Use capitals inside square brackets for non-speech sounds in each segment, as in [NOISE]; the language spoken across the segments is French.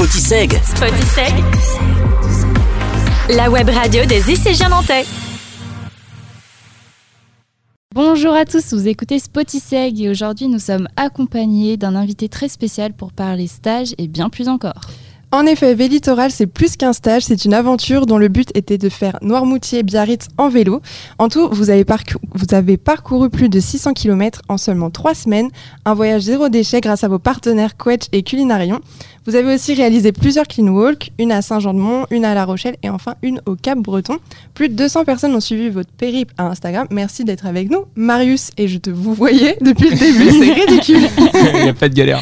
Spotiseg. Spotiseg. La web radio des ICG nantais. Bonjour à tous, vous écoutez Spotiseg et aujourd'hui nous sommes accompagnés d'un invité très spécial pour parler stage et bien plus encore. En effet, Vélitoral, c'est plus qu'un stage, c'est une aventure dont le but était de faire Noirmoutier-Biarritz en vélo. En tout, vous avez, vous avez parcouru plus de 600 km en seulement 3 semaines, un voyage zéro déchet grâce à vos partenaires Quetch et Culinarion. Vous avez aussi réalisé plusieurs clean walks, une à Saint-Jean-de-Mont, une à La Rochelle et enfin une au Cap-Breton. Plus de 200 personnes ont suivi votre périple à Instagram. Merci d'être avec nous. Marius, et je te vous voyais depuis le début, [LAUGHS] c'est ridicule. Il n'y a pas de galère.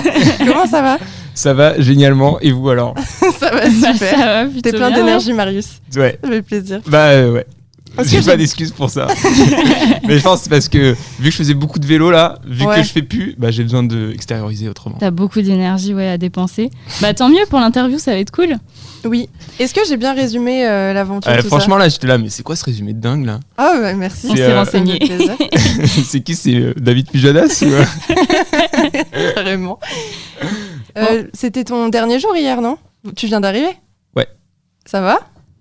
[LAUGHS] Comment ça va? Ça va génialement. Et vous alors [LAUGHS] Ça va super. T'es plein d'énergie, Marius. Ouais. Ça fait plaisir. Bah euh, ouais. J'ai pas d'excuses pour ça. [LAUGHS] mais je pense parce que vu que je faisais beaucoup de vélo là, vu que je fais plus, bah j'ai besoin de extérioriser autrement. T'as beaucoup d'énergie ouais à dépenser. Bah tant mieux pour l'interview, ça va être cool. Oui. Est-ce que j'ai bien résumé euh, l'aventure euh, Franchement là, j'étais là, mais c'est quoi ce résumé de dingue là? Ah ouais, merci. On s'est renseigné. [LAUGHS] c'est qui C'est David Pujadas Carrément. Euh, c'était ton dernier jour hier, non? Tu viens d'arriver? Ouais. Ça va?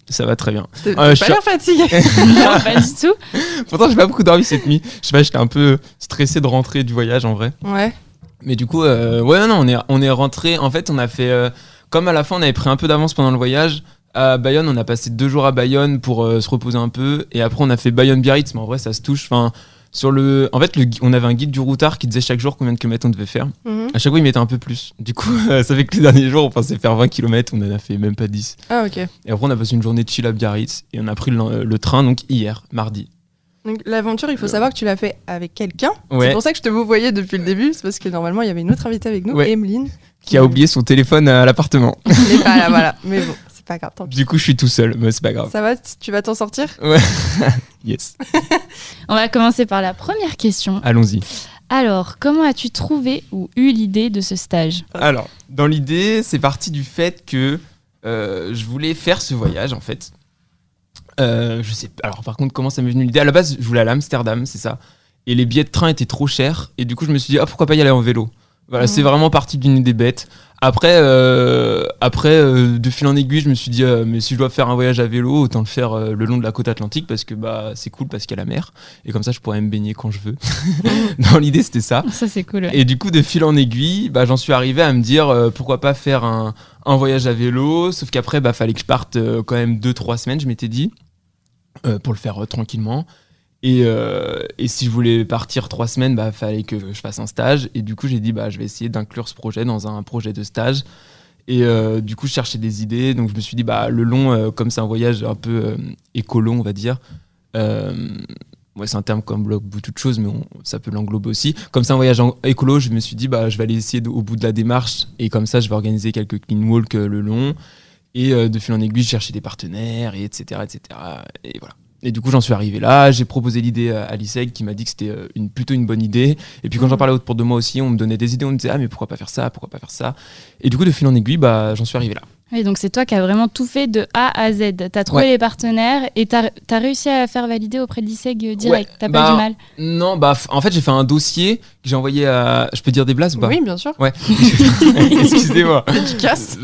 Ça va très bien. T'es euh, pas l'air fatigué. [LAUGHS] non, pas du tout. [LAUGHS] Pourtant, j'ai pas beaucoup dormi cette nuit. Je sais pas, j'étais un peu stressé de rentrer du voyage en vrai. Ouais. Mais du coup, euh, ouais, non, on est, on est rentré. En fait, on a fait. comme à la fin, on avait pris un peu d'avance pendant le voyage. À Bayonne, on a passé deux jours à Bayonne pour se reposer un peu. Et après, on a fait Bayonne-Biarritz. Mais en vrai, ça se touche. Enfin, sur le, en fait, on avait un guide du routard qui disait chaque jour combien de kilomètres on devait faire. Mhm. À chaque fois, il mettait un peu plus. Du coup, [LAUGHS] ça fait que les derniers jours, on pensait faire 20 km, on en a fait même pas 10. Ah, ok. Et après, on a passé une journée de chill à Biarritz et on a pris le, train, donc hier, mardi. Donc, l'aventure, il faut savoir que tu l'as fait avec quelqu'un. C'est pour ça que je te vous voyais depuis le début. C'est parce que normalement, il y avait une autre invitée avec nous, ouais. Emeline. Qui, a oublié son téléphone à l'appartement. Pas là, [LAUGHS] voilà. Mais bon pas grave. Tant Du coup, je suis tout seul, mais c'est pas grave. Ça va Tu vas t'en sortir Ouais. [LAUGHS] yes. On va commencer par la première question. Allons-y. Alors, comment as-tu trouvé ou eu l'idée de ce stage? Alors, dans l'idée, c'est parti du fait que euh, je voulais faire ce voyage, en fait. Euh, je sais. Alors, par contre, comment ça m'est venu l'idée? À la base, je voulais aller à Amsterdam, c'est ça. Et les billets de train étaient trop chers. Et du coup, je me suis dit, ah, pourquoi pas y aller en vélo? Voilà, c'est vraiment parti d'une idée bête. Après, euh, après euh, de fil en aiguille, je me suis dit, euh, mais si je dois faire un voyage à vélo, autant le faire le long de la côte atlantique parce que bah, c'est cool parce qu'il y a la mer. Et comme ça, je pourrais me baigner quand je veux. [LAUGHS] Dans l'idée, c'était ça. Ça, c'est cool. Et du coup, de fil en aiguille, bah, j'en suis arrivé à me dire, pourquoi pas faire un, un, voyage à vélo. Sauf qu'après, bah, fallait que je parte quand même 2-3 semaines, je m'étais dit, pour le faire tranquillement. Et, euh, et, si je voulais partir trois semaines, bah fallait que je fasse un stage. Et du coup, j'ai dit bah je vais essayer d'inclure ce projet dans un projet de stage. Et euh, du coup, je cherchais des idées. Donc je me suis dit bah le long, euh, comme c'est un voyage un peu écolo, on va dire. Ouais, c'est un terme comme bloque beaucoup de choses, mais ça peut l'englober aussi. Comme c'est un voyage écolo, je me suis dit bah je vais aller essayer au bout de la démarche. Et comme ça, je vais organiser quelques clean walks le long. Et de fil en aiguille, chercher des partenaires, et etc., etc. Et voilà. Et du coup, j'en suis arrivé là. J'ai proposé l'idée à l'ISEG qui m'a dit que c'était euh, une, plutôt une bonne idée. Et puis quand j'en parlais autour de moi aussi, on me donnait des idées. On me disait, ah, mais pourquoi pas faire ça? Pourquoi pas faire ça Et du coup, de fil en aiguille, bah, j'en suis arrivé là. Oui, donc c'est toi qui as vraiment tout fait de A à Z. Tu as trouvé les partenaires et tu as, réussi à faire valider auprès de l'ISEG direct. Tu T'as pas bah, du mal Non, bah en fait j'ai fait un dossier que j'ai envoyé à. Je peux dire des blagues ou pas? Oui, bien sûr. Ouais. [LAUGHS] Excusez-moi. [LAUGHS] Efficace.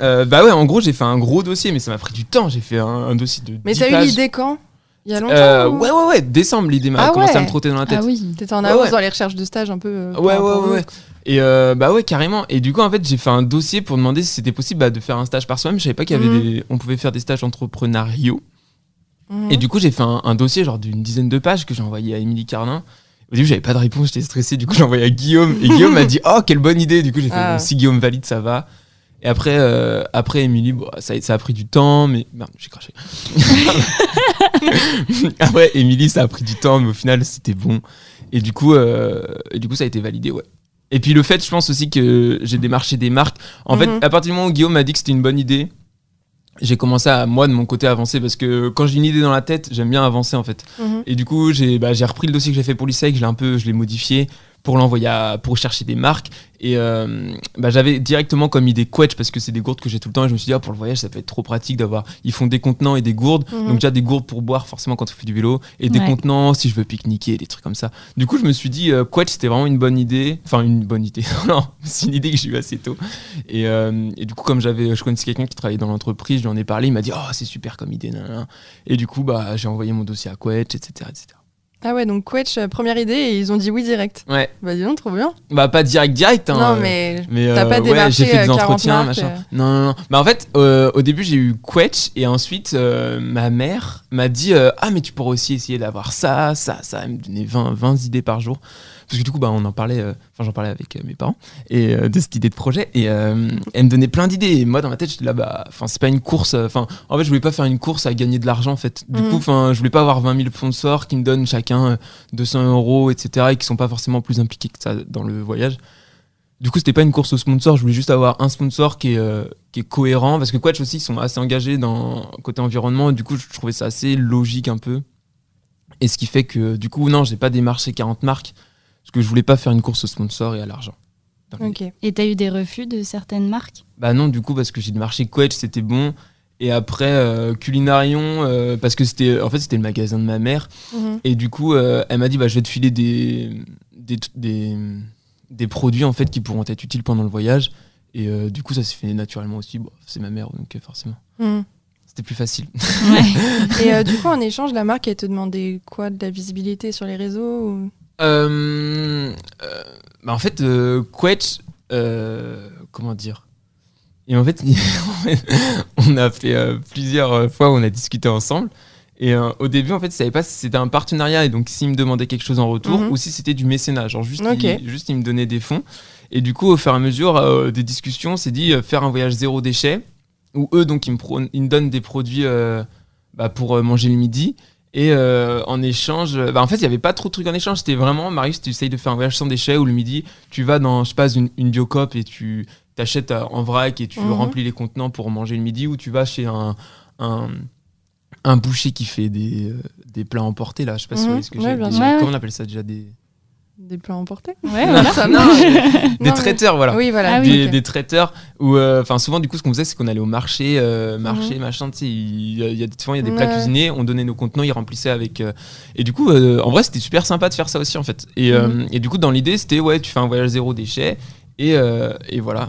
euh, bah ouais, en gros j'ai fait un gros dossier, mais ça m'a pris du temps. J'ai fait un, dossier de. Mais t'as eu l'idée quand? Il y a longtemps euh, Ouais, ouais, ouais, décembre, l'idée m'a ah commencé à me trotter dans la tête. Ah oui, t'étais en avance dans les recherches de stage un peu. Euh, ouais, ouais, ouais. Et euh, bah ouais, carrément. Et du coup, en fait, j'ai fait un dossier pour demander si c'était possible bah, de faire un stage par soi-même. Je savais pas qu'il y avait mhm. des... on pouvait faire des stages entrepreneuriaux. Mhm. Et du coup, j'ai fait un, dossier genre d'une dizaine de pages que j'ai envoyé à Émilie Carlin. Au début, j'avais pas de réponse, j'étais stressé. Du coup, [LAUGHS] j'ai envoyé à Guillaume. Et Guillaume m'a dit Oh, quelle bonne idée. Du coup, j'ai fait ah. Si Guillaume valide, ça va. Et après, euh, après Émilie, ça, ça, a pris du temps, mais. Merde, j'ai craché. [LAUGHS] après, Émilie, ça a pris du temps, mais au final, c'était bon. Et du coup, euh, et du coup, ça a été validé, ouais. Et puis le fait, je pense aussi que j'ai démarché des marques. En fait, mhm. à partir du moment où Guillaume m'a dit que c'était une bonne idée, j'ai commencé à moi de mon côté avancer parce que quand j'ai une idée dans la tête, j'aime bien avancer en fait. Mhm. Et du coup, j'ai bah, repris le dossier que j'ai fait pour l'ISEC, je l'ai un peu, je l'ai modifié pour l'envoyer pour chercher des marques. Et euh, bah, j'avais directement comme idée Quetch parce que c'est des gourdes que j'ai tout le temps. Et je me suis dit, ah, pour le voyage, ça peut être trop pratique d'avoir. Ils font des contenants et des gourdes. Mhm. Donc, déjà des gourdes pour boire, forcément, quand on fait du vélo. Et des Ouais. contenants si je veux pique-niquer, des trucs comme ça. Du coup, je me suis dit, euh, Quetch, c'était vraiment une bonne idée. Enfin, une bonne idée. [LAUGHS] non, c'est une idée que j'ai eue assez tôt. Et, euh, et du coup, comme j'avais, je connaissais quelqu'un qui travaillait dans l'entreprise, je lui en ai parlé. Il m'a dit, oh, c'est super comme idée. nanana. Et du coup, bah, j'ai envoyé mon dossier à Quetch, etc. etc. Ah ouais, donc Quetch, euh, première idée, et ils ont dit oui direct. Ouais, Bah dis donc, trop bien. bah, pas direct, direct. hein, non, euh, mais Mais T'as euh, pas ouais, démarché, j'ai fait euh, des 40 entretiens, machin. euh. Non, non, non. Bah en fait, euh, au début j'ai eu Quetch et ensuite euh, ma mère m'a dit euh, ah mais tu pourrais aussi essayer d'avoir ça, ça, ça. Elle me donnait 20, 20 idées par jour. Parce que du coup bah on en parlait, euh, enfin j'en parlais avec euh, mes parents et euh, de cette idée de projet et elle me donnait plein d'idées. Et moi dans ma tête j'étais là bah enfin c'est pas une course. Enfin en fait je voulais pas faire une course à gagner de l'argent en fait. Du Mhm. coup enfin je voulais pas avoir 20 000 sponsors qui me donnent chacun euh, 200 euros etc et qui sont pas forcément plus impliqués que ça dans le voyage. Du coup, c'était pas une course au sponsor, je voulais juste avoir un sponsor qui est, euh, qui est cohérent, parce que Quetch aussi, ils sont assez engagés dans côté environnement, du coup, je trouvais ça assez logique un peu. Et ce qui fait que, du coup, non, j'ai pas démarché 40 marques, parce que je voulais pas faire une course au sponsor et à l'argent. Ok. Et t'as eu des refus de certaines marques? Bah non, du coup, parce que j'ai démarché Quetch, c'était bon. Et après, euh, Culinarion, euh, parce que c'était, en fait, c'était le magasin de ma mère. Mhm. Et du coup, euh, elle m'a dit bah, je vais te filer des, des, des, des produits en fait, qui pourront être utiles pendant le voyage. Et euh, du coup, ça s'est fait naturellement aussi. Bon, c'est ma mère, donc forcément. Mhm. C'était plus facile. Ouais. [LAUGHS] Et euh, du coup, en échange, la marque, elle te demandait quoi? De la visibilité sur les réseaux ou- Euh, euh, bah, en fait, euh, Quetch, comment dire? Et en fait, [LAUGHS] on a fait plusieurs fois où on a discuté ensemble. Et au début, en fait, je savais pas si c'était un partenariat et donc s'il me demandait quelque chose en retour Mhm. ou si c'était du mécénat. Genre juste, Ok. il, juste il me donnait des fonds. Et du coup, au fur et à mesure des discussions, on s'est dit faire un voyage zéro déchet où eux, donc, ils me, pro- ils me donnent des produits bah, pour manger le midi. Et euh, en échange, euh, bah, en fait, il n'y avait pas trop de trucs en échange. C'était vraiment, Marius, tu essayes de faire un voyage sans déchets où le midi, tu vas dans, je sais pas, une, une biocop et tu t'achètes euh, en vrac et tu Mhm. remplis les contenants pour manger le midi ou tu vas chez un, un, un boucher qui fait des, des plats emportés, là. Je sais pas si vous Mhm. voyez ce que Ouais, j'ai. Ouais, Comment on appelle ça déjà Des, Des plats emportés Ouais, [LAUGHS] voilà. Ça Non, [LAUGHS] marche. des Non, mais- traiteurs, voilà Oui, voilà. Ah oui. des, traiteurs où enfin souvent du coup ce qu'on faisait c'est qu'on allait au marché euh, marché Mhm. machin tu sais il y a, y souvent il y a des plats Ouais. cuisinés on donnait nos contenants ils remplissaient avec euh, et du coup euh, en vrai c'était super sympa de faire ça aussi en fait et, euh, Mhm. et du coup dans l'idée c'était ouais tu fais un voyage zéro déchet et, euh, et voilà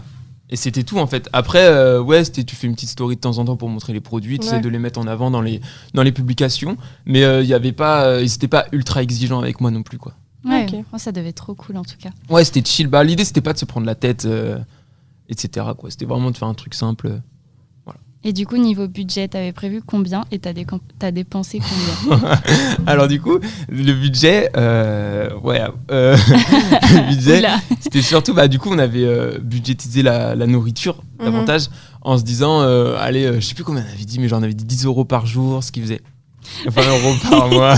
et c'était tout en fait après euh, ouais c'était tu fais une petite story de temps en temps pour montrer les produits tu sais Ouais. de les mettre en avant dans les dans les publications mais euh, il y avait pas euh, ils étaient pas ultra exigeants avec moi non plus quoi Ouais. Ok. Oh, ça devait être trop cool en tout cas. Ouais, c'était chill. Bah, l'idée, c'était pas de se prendre la tête, euh, etc. Quoi. C'était vraiment de faire un truc simple. Et du coup, niveau budget, t'avais prévu combien et t'as décom- t'as dépensé combien? [LAUGHS] Alors, du coup, le budget, euh, ouais, euh, [LAUGHS] le budget, c'était surtout, bah, du coup, on avait euh, budgétisé la, la nourriture Mhm. davantage en se disant, euh, allez, euh, je sais plus combien on avait dit, mais j'en avais dit 10 euros par jour, ce qui faisait 20 euros par mois.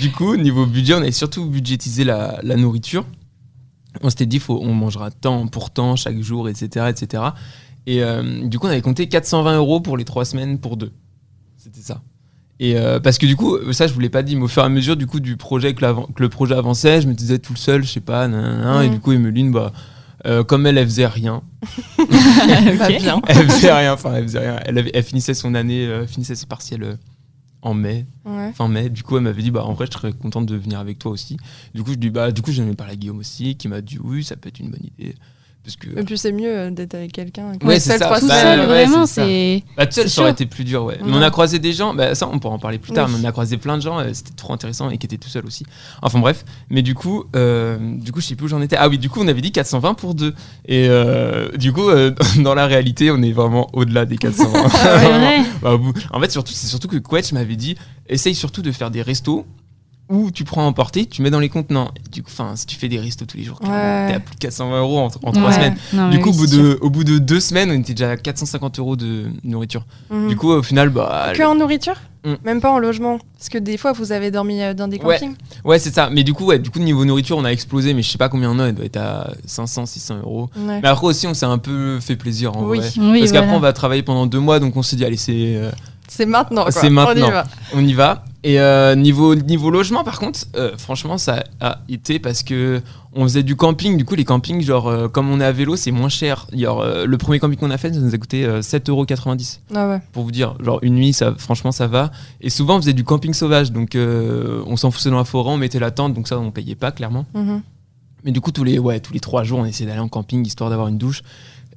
du coup, niveau budget, on avait surtout budgétisé la, la nourriture. On s'était dit, faut, on mangera tant pour temps chaque jour, etc. etc. Et euh, du coup, on avait compté 420 euros pour les trois semaines pour deux. C'était ça. Et euh, parce que du coup, ça je vous l'ai pas dit, mais au fur et à mesure du coup du projet que, le projet avançait, je me disais tout seul, je sais pas, nanana, et Mhm. du coup Emeline, bah, euh, comme elle, elle faisait rien, [LAUGHS] [LAUGHS] bien. elle faisait rien, enfin elle faisait rien, elle, finissait son année, euh, finissait ses partiels en mai, Ouais. fin mai. Du coup, elle m'avait dit, bah en vrai, je serais contente de venir avec toi aussi. Du coup, je dis, bah du coup, j'en ai parlé à Guillaume aussi, qui m'a dit oui, ça peut être une bonne idée, parce que Et puis c'est mieux euh, d'être avec quelqu'un. que Ouais, seul c'est ça. trois Tout Bah, seul, ouais, vraiment, c'est. Bah, tout seul, C'est ça aurait été plus dur, ouais. Mais Ouais. on a croisé des gens, bah, ça, on pourra en parler plus tard, Oui. mais on a croisé plein de gens, euh, c'était trop intéressant et qui étaient tout seuls aussi. Enfin, bref. Mais du coup, euh, du coup, je sais plus où j'en étais. Ah oui, du coup, on avait dit 420 pour deux. Et euh, du coup, euh, [LAUGHS] dans la réalité, on est vraiment au-delà des 420. C'est [LAUGHS] vrai. Bah, en fait, surtout, c'est surtout que Quetch m'avait dit essaye surtout de faire des restos où tu prends à emporter, tu mets dans les contenants. Et du coup, enfin, si tu fais des restos tous les jours, Ouais. t'es à plus de 420 euros en, en trois Ouais. semaines. Non, Du coup, oui, au, bout de, au bout de deux semaines, on était déjà à 450 euros de nourriture. Mhm. Du coup, au final, bah. Que en nourriture Mm. Même pas en logement Parce que des fois, vous avez dormi euh, dans des campings Ouais, c'est ça. Mais du coup, ouais, du coup, niveau nourriture, on a explosé, mais je sais pas combien on a, elle doit être à 500, 600 euros. Mais après aussi, on s'est un peu fait plaisir en Oui. vrai. Oui, Parce qu'après, on va travailler pendant deux mois, donc on s'est dit, allez, c'est, euh, C'est maintenant, quoi. C'est maintenant. On y va. on y va. Et euh, niveau, niveau logement, par contre, euh, franchement, ça a été parce que on faisait du camping. Du coup, les campings, genre, euh, comme on est à vélo, c'est moins cher. Genre, le premier camping qu'on a fait, ça nous a coûté euh, 7,90€ Ah ouais. pour vous dire. Genre, une nuit, ça, franchement, ça va. Et souvent, on faisait du camping sauvage. Donc, on s'enfonçait dans la forêt, on mettait la tente. Donc, ça, on payait pas, clairement. Mhm. Mais du coup, tous les, ouais, tous les trois jours, on essayait d'aller en camping histoire d'avoir une douche.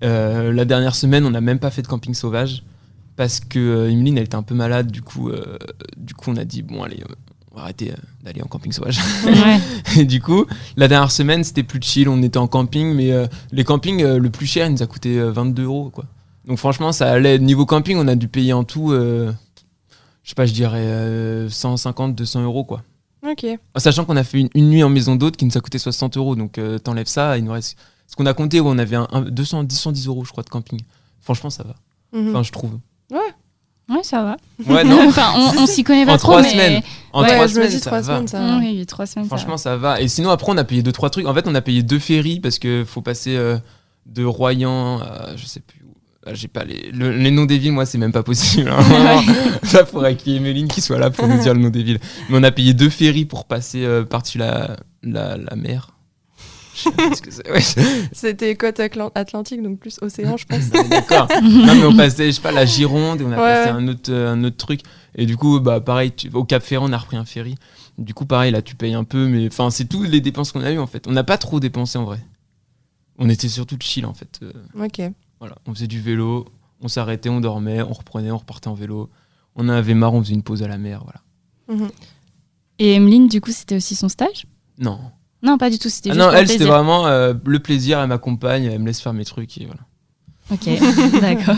La dernière semaine, on n'a même pas fait de camping sauvage parce que euh, Emeline, elle était un peu malade. Du coup, euh, du coup on a dit, bon, allez, on va arrêter euh, d'aller en camping sauvage. Ouais. [LAUGHS] Et du coup, la dernière semaine, c'était plus chill. On était en camping, mais euh, les campings, euh, le plus cher, il nous a coûté euh, 22 euros. Quoi. Donc, franchement, ça allait. Niveau camping, on a dû payer en tout, je sais pas, je dirais euh, 150, 200 euros. Quoi. Ok. Sachant qu'on a fait une, une nuit en maison d'hôte qui nous a coûté 60 euros. Donc, t'enlèves ça, il nous reste. Ce qu'on a compté, on avait un, un- 200, 210 euros, je crois, de camping. Franchement, ça va. Mhm. Enfin, je trouve. Ouais, ça va. Ouais, non. [LAUGHS] enfin, on, on s'y connaît pas En trop, trois mais... semaines. En Ouais, trois je me semaines, dis ça trois va. semaines, ça va. oui, oui, trois semaines. ça Franchement, ça va. Et sinon, après, on a payé deux, trois trucs. En fait, on a payé deux ferries parce que faut passer euh, de Royan à je sais plus où. Ah, J'ai pas les, le- les noms des villes, moi, c'est même pas possible. hein. Ça faudrait qu'il y ait Méline qui soit là pour nous dire le nom des villes. Mais on a payé deux ferries pour passer euh, par-dessus la, la, la mer. [LAUGHS] C'est. Ouais, [LAUGHS] C'était côte Atlan- atlantique, donc plus océan, je pense. D'accord. non, mais on passait, je sais pas, la Gironde et on a Ouais, passé un autre, euh, un autre truc. Et du coup, bah, pareil, tu- au Cap Ferrand, on a repris un ferry. Du coup, pareil, là, tu payes un peu, mais enfin, c'est toutes les dépenses qu'on a eues en fait. On n'a pas trop dépensé en vrai. On était surtout chill en fait. Euh, ok. voilà, on faisait du vélo, on s'arrêtait, on dormait, on reprenait, on repartait en vélo. On avait marre, on faisait une pause à la mer, voilà. Mhm. Et Emeline, du coup, c'était aussi son stage? Non. Non, pas du tout, c'était Ah juste non, pour elle, le c'était plaisir. vraiment euh, le plaisir, elle m'accompagne, elle me laisse faire mes trucs et voilà. Ok, [LAUGHS] d'accord.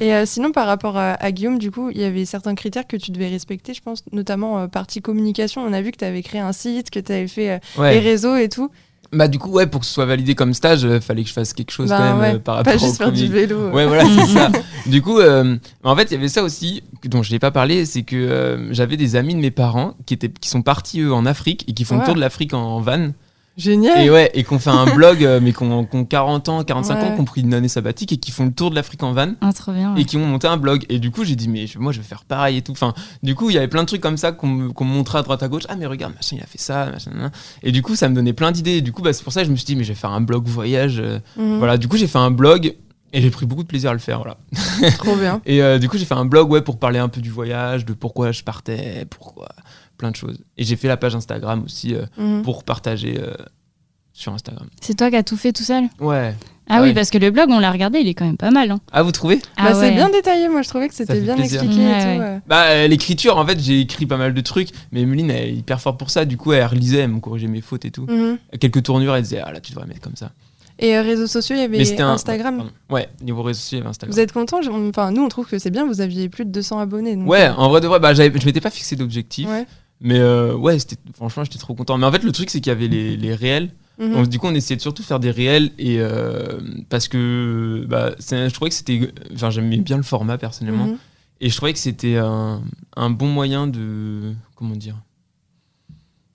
Et euh, sinon, par rapport à, à Guillaume, du coup, il y avait certains critères que tu devais respecter, je pense, notamment euh, partie communication. On a vu que tu avais créé un site, que tu avais fait euh, Ouais. les réseaux et tout. Bah, du coup, ouais, pour que ce soit validé comme stage, il fallait que je fasse quelque chose Bah, quand même ouais, euh, par rapport Pas juste au faire du vélo. euh. Ouais, voilà, c'est ça. [LAUGHS] Du coup, euh, en fait, il y avait ça aussi, dont je n'ai pas parlé, c'est que euh, j'avais des amis de mes parents qui, étaient, qui sont partis, eux, en Afrique et qui font Ouais. le tour de l'Afrique en, en van. Génial. Et ouais, et qu'on fait un [LAUGHS] blog, euh, mais qu'on qu'on 40 ans, 45 ans, Ouais. qui ont pris une année sabbatique et qui font le tour de l'Afrique en van. Ah, trop bien. ouais. Et qui ont monté un blog. Et du coup, j'ai dit, mais moi, je vais faire pareil et tout. Enfin, du coup, il y avait plein de trucs comme ça qu'on qu'on me montrait à droite à gauche. Ah, mais regarde, machin, il a fait ça, machin. Et du coup, ça me donnait plein d'idées. Et du coup, bah, c'est pour ça que je me suis dit, mais je vais faire un blog voyage. euh, Mhm. Voilà, du coup, j'ai fait un blog. Et j'ai pris beaucoup de plaisir à le faire, voilà. Trop bien. [LAUGHS] Et euh, du coup, j'ai fait un blog ouais, pour parler un peu du voyage, de pourquoi je partais, pourquoi, plein de choses. Et j'ai fait la page Instagram aussi euh, Mhm. pour partager euh, sur Instagram. C'est toi qui as tout fait tout seul? Ouais. Ah oui, parce que le blog, on l'a regardé, il est quand même pas mal. Hein. Ah, vous trouvez? Ah Bah, ouais. C'est bien détaillé, moi je trouvais que c'était bien plaisir. expliqué et ouais. tout. ouais. Bah, euh, l'écriture, en fait, j'ai écrit pas mal de trucs, mais Emeline, elle est hyper forte pour ça. Du coup, elle relisait, elle me corrigeait mes fautes et tout. Mhm. Quelques tournures, elle disait, ah là, tu devrais mettre comme ça. Et euh, réseaux sociaux, il y avait un- Instagram? Ouais, niveau réseaux sociaux, il y avait Instagram. Vous êtes content? Enfin, nous on trouve que c'est bien. Vous aviez plus de 200 abonnés. donc, Ouais, euh, en vrai de vrai, bah, je m'étais pas fixé d'objectif. ouais. Mais euh, ouais, c'était, franchement, j'étais trop content. Mais en fait, le truc, c'est qu'il y avait les, les réels. Mhm. Donc, du coup, on essayait de surtout faire des réels et euh, parce que bah, je trouvais que c'était, enfin, j'aimais bien le format personnellement Mhm. et je trouvais que c'était un, un bon moyen de, comment dire,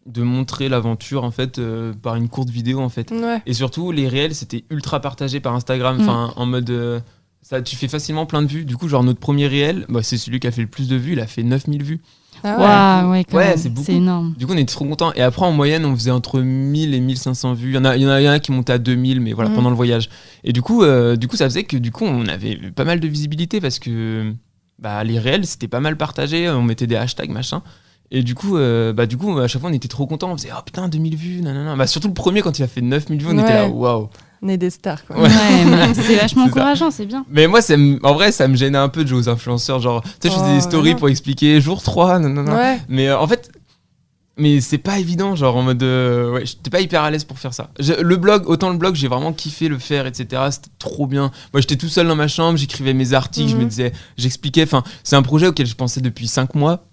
de montrer l'aventure en fait euh, par une courte vidéo en fait. Ouais. Et surtout, les réels, c'était ultra partagé par Instagram, Mm. enfin, en mode. euh, ça, tu fais facilement plein de vues. Du coup, genre, notre premier réel, bah, c'est celui qui a fait le plus de vues. Il a fait 9000 vues. Ah ouais. Ouais, quand Ouais, même. c'est beaucoup. C'est énorme. Du coup, on était trop contents. Et après, en moyenne, on faisait entre 1000 et 1500 vues. Il y en a, il y en a, il y en a qui montaient à 2000, mais voilà, Mhm. pendant le voyage. Et du coup, euh, du coup, ça faisait que du coup, on avait pas mal de visibilité parce que bah, les réels, c'était pas mal partagé. On mettait des hashtags, machin. Et du coup, euh, bah, du coup, à chaque fois, on était trop contents. On faisait, oh putain, 2000 vues, nanana. Bah, surtout le premier, quand il a fait 9000 vues, on était là, waouh. Des stars quoi. Ouais. [LAUGHS] C'est vachement encourageant, c'est bien. Mais moi, ça me- en vrai, ça me gênait un peu de jouer aux influenceurs. Genre, tu sais, je faisais Oh, des stories non. pour expliquer jour 3, non, non, non. Ouais. Mais euh, en fait, mais c'est pas évident, genre en mode. euh, ouais, j'étais pas hyper à l'aise pour faire ça. Je- le blog, autant le blog, j'ai vraiment kiffé le faire, etc. C'était trop bien. Moi, j'étais tout seul dans ma chambre, j'écrivais mes articles, je me Mhm. disais, j'expliquais. Enfin, c'est un projet auquel je pensais depuis 5 mois.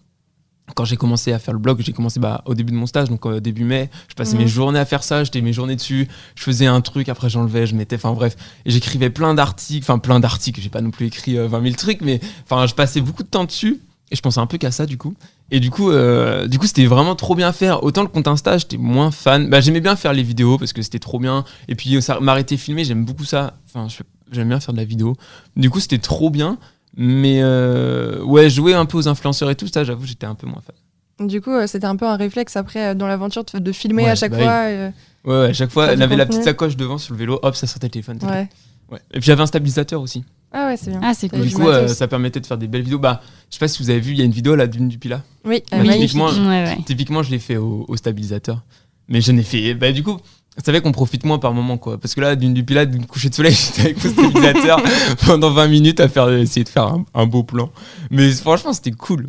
Quand j'ai commencé à faire le blog, j'ai commencé bah, au début de mon stage, donc euh, début mai. Je passais Mhm. mes journées à faire ça, j'étais mes journées dessus. Je faisais un truc, après j'enlevais, je mettais. Enfin bref. Et j'écrivais plein d'articles, enfin plein d'articles. J'ai pas non plus écrit euh, 20 000 trucs, mais enfin, je passais beaucoup de temps dessus. Et je pensais un peu qu'à ça du coup. Et du coup, euh, du coup, c'était vraiment trop bien à faire. Autant le compte Insta, j'étais moins fan. Bah, j'aimais bien faire les vidéos parce que c'était trop bien. Et puis, ça m'arrêter filmer, j'aime beaucoup ça. Enfin, j'aime bien faire de la vidéo. Du coup, c'était trop bien. Mais euh, ouais, jouer un peu aux influenceurs et tout ça, j'avoue, j'étais un peu moins fan. Du coup, euh, c'était un peu un réflexe après euh, dans l'aventure de, filmer Ouais, à chaque bah fois. euh, Ouais, ouais, à chaque fois, elle avait la petite sacoche devant sur le vélo, hop, ça sortait le téléphone. ouais. Ouais. Et puis j'avais un stabilisateur aussi. Ah ouais, c'est bien. Ah, c'est cool. du coup, euh, ça permettait de faire des belles vidéos. Bah, je sais pas si vous avez vu, il y a une vidéo là d'une du Pilat. Oui, Oui, euh, magnifique. typiquement, Ouais, ouais. typiquement, je l'ai fait au, au stabilisateur. Mais je n'ai fait. Bah, du coup, vous savez qu'on profite moins par moment, quoi. Parce que là, d'une du Pilat, d'une coucher de soleil, [LAUGHS] j'étais avec mon stabilisateur [LAUGHS] pendant 20 minutes à faire, essayer de faire un, un beau plan. Mais franchement, c'était cool.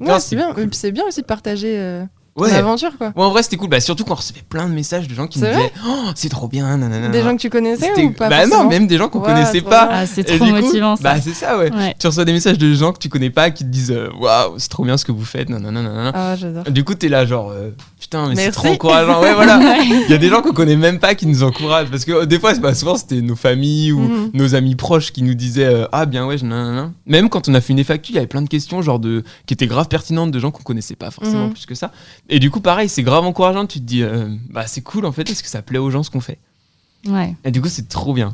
Ouais, Non, c'est c'est bien. C'est bien aussi de partager euh, Ouais. ton aventure, quoi. Ouais, en vrai, c'était cool. Bah, surtout quand on recevait plein de messages de gens qui nous disaient Oh, c'est trop bien, nanana. Des gens que tu connaissais ou pas Bah, non, même des gens qu'on Ouais, connaissait trop pas. Ah, c'est trop coup, motivant ça. Bah, c'est ça, ouais. Ouais. Tu reçois des messages de gens que tu connais pas qui te disent euh, Waouh, c'est trop bien ce que vous faites, nanana, nanana. Ah, j'adore. Du coup, t'es là, genre, euh, putain, mais c'est trop encourageant. Ouais, voilà. [LAUGHS] Il y a des gens qu'on connaît même pas qui nous encouragent. Parce que euh, des fois, c'est- bah, souvent, c'était nos familles ou Mhm. nos amis proches qui nous disaient euh, Ah, bien, ouais, je- nanana. Même quand on a fait une FAQ, il y avait plein de questions, genre, de, qui étaient grave pertinentes de gens qu'on connaissait pas forcément Mhm. plus que ça. Et du coup, pareil, c'est grave encourageant. Tu te dis euh, Bah, c'est cool en fait, est-ce que ça plaît aux gens ce qu'on fait Ouais. Et du coup, c'est trop bien.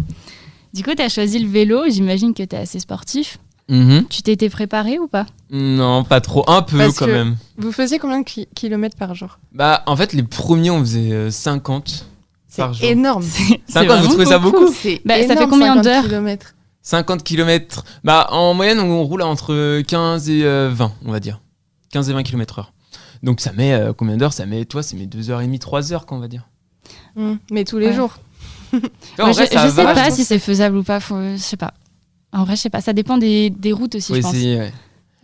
Du coup, tu as choisi le vélo. J'imagine que tu es assez sportif. Mhm. Tu t'étais préparé ou pas? Non, pas trop. Un peu Parce quand que- même. Vous faisiez combien de ki- kilomètres par jour? Bah, en fait, les premiers, on faisait euh, 50 C'est par jour. énorme. C'est Cinquante, vraiment vous trouvez ça beaucoup C'est Bah, ça fait énorme, combien 50 d'heures? kilomètres 50 km. Bah, en moyenne, on roule entre 15 et euh, 20, on va dire. 15 et 20 km heure. Donc, ça met euh, combien d'heures Ça met, toi, ça met 2h30, 3h, quoi, on va dire. Mm. Mais tous les Ouais. jours. [LAUGHS] En Moi, vrai, je, je sais va, pas si c'est faisable ou pas. Faut, je sais pas. En vrai, je sais pas. Ça dépend des, des routes aussi, je pense. ouais.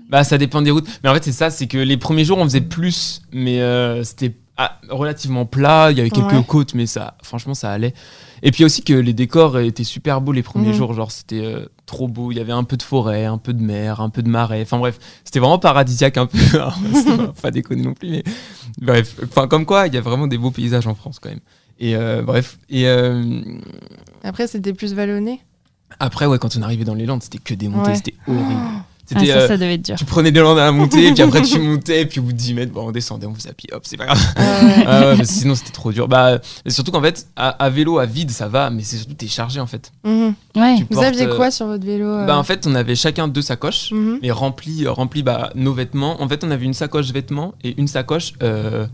Bah, ça dépend des routes. Mais en fait, c'est ça, c'est que les premiers jours, on faisait plus, mais euh, c'était ah, relativement plat. Il y avait quelques Ouais. côtes, mais ça, franchement, ça allait. Et puis aussi que les décors étaient super beaux les premiers Mhm. jours. Genre, c'était euh, trop beau. Il y avait un peu de forêt, un peu de mer, un peu de marais. Enfin bref, c'était vraiment paradisiaque un peu. [LAUGHS] [LAUGHS] Ça va pas déconner non plus, mais bref. Enfin, comme quoi, il y a vraiment des beaux paysages en France quand même. Et euh, bref. Et euh, Après, c'était plus vallonné? après, ouais, quand on arrivait dans les Landes, c'était que des montées. Ouais. C'était horrible. [GASPS] Ah, C'était. ça, euh, ça devait être dur. tu prenais des landes à la montée, puis après tu montais, puis au bout de 10 mètres, bon, on descendait, on à pied, hop, c'est pas grave. Ah ouais. [LAUGHS] Ah ouais, mais sinon c'était trop dur. Bah, surtout qu'en fait, à, à vélo, à vide, ça va, mais c'est surtout t'es chargé en fait. Mhm. Ouais. Vous portes, aviez euh, quoi sur votre vélo euh Bah, en fait, on avait chacun deux sacoches, Mhm. mais remplies rempli, bah, nos vêtements. En fait, on avait une sacoche vêtements et une sacoche euh,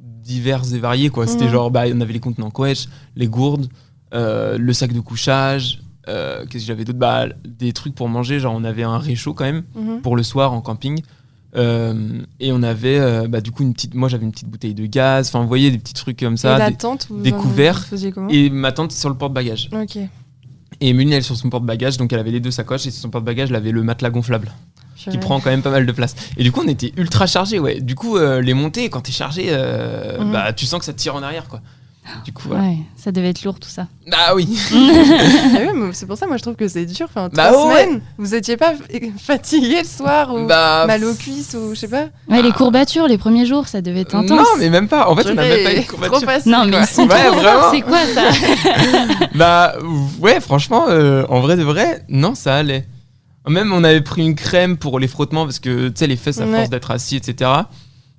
diverses et variées, quoi. C'était Mhm. genre, bah, on avait les contenants couettes, les gourdes, euh, le sac de couchage. Euh, Qu'est-ce que j'avais d'autre Bah, des trucs pour manger, genre on avait un réchaud quand même. Mhm. pour le soir en camping. Euh, et on avait euh, bah, du coup une petite moi j'avais une petite bouteille de gaz enfin vous voyez des petits trucs comme Et ça la des- des couverts et ma tante sur le porte-bagages Ok. et Emeline elle sur son porte-bagages donc elle avait les deux sacoches et sur son porte-bagages elle avait le matelas gonflable qui prend quand même pas mal de place et du coup on était ultra chargé ouais du coup euh, les montées quand t'es chargé Mhm. bah tu sens que ça te tire en arrière quoi du coup voilà Ouais, ça devait être lourd tout ça. [LAUGHS] ah oui [LAUGHS] Ah oui, c'est pour ça, moi je trouve que c'est dur. Enfin, Bah trois ouais. semaines, vous étiez pas [LAUGHS] fatigué le soir ou bah mal aux cuisses ou je sais pas Ouais, les courbatures, les premiers jours, ça devait être intense. non mais même pas en fait on a même pas eu de Purée, courbature. Trop facile. Non, mais quoi. ils sont Ouais, c'est quoi ça Bah ouais, franchement, euh, en vrai de vrai, non, ça allait. Même on avait pris une crème pour les frottements parce que tu sais les fesses à Ouais. force d'être assis, etc.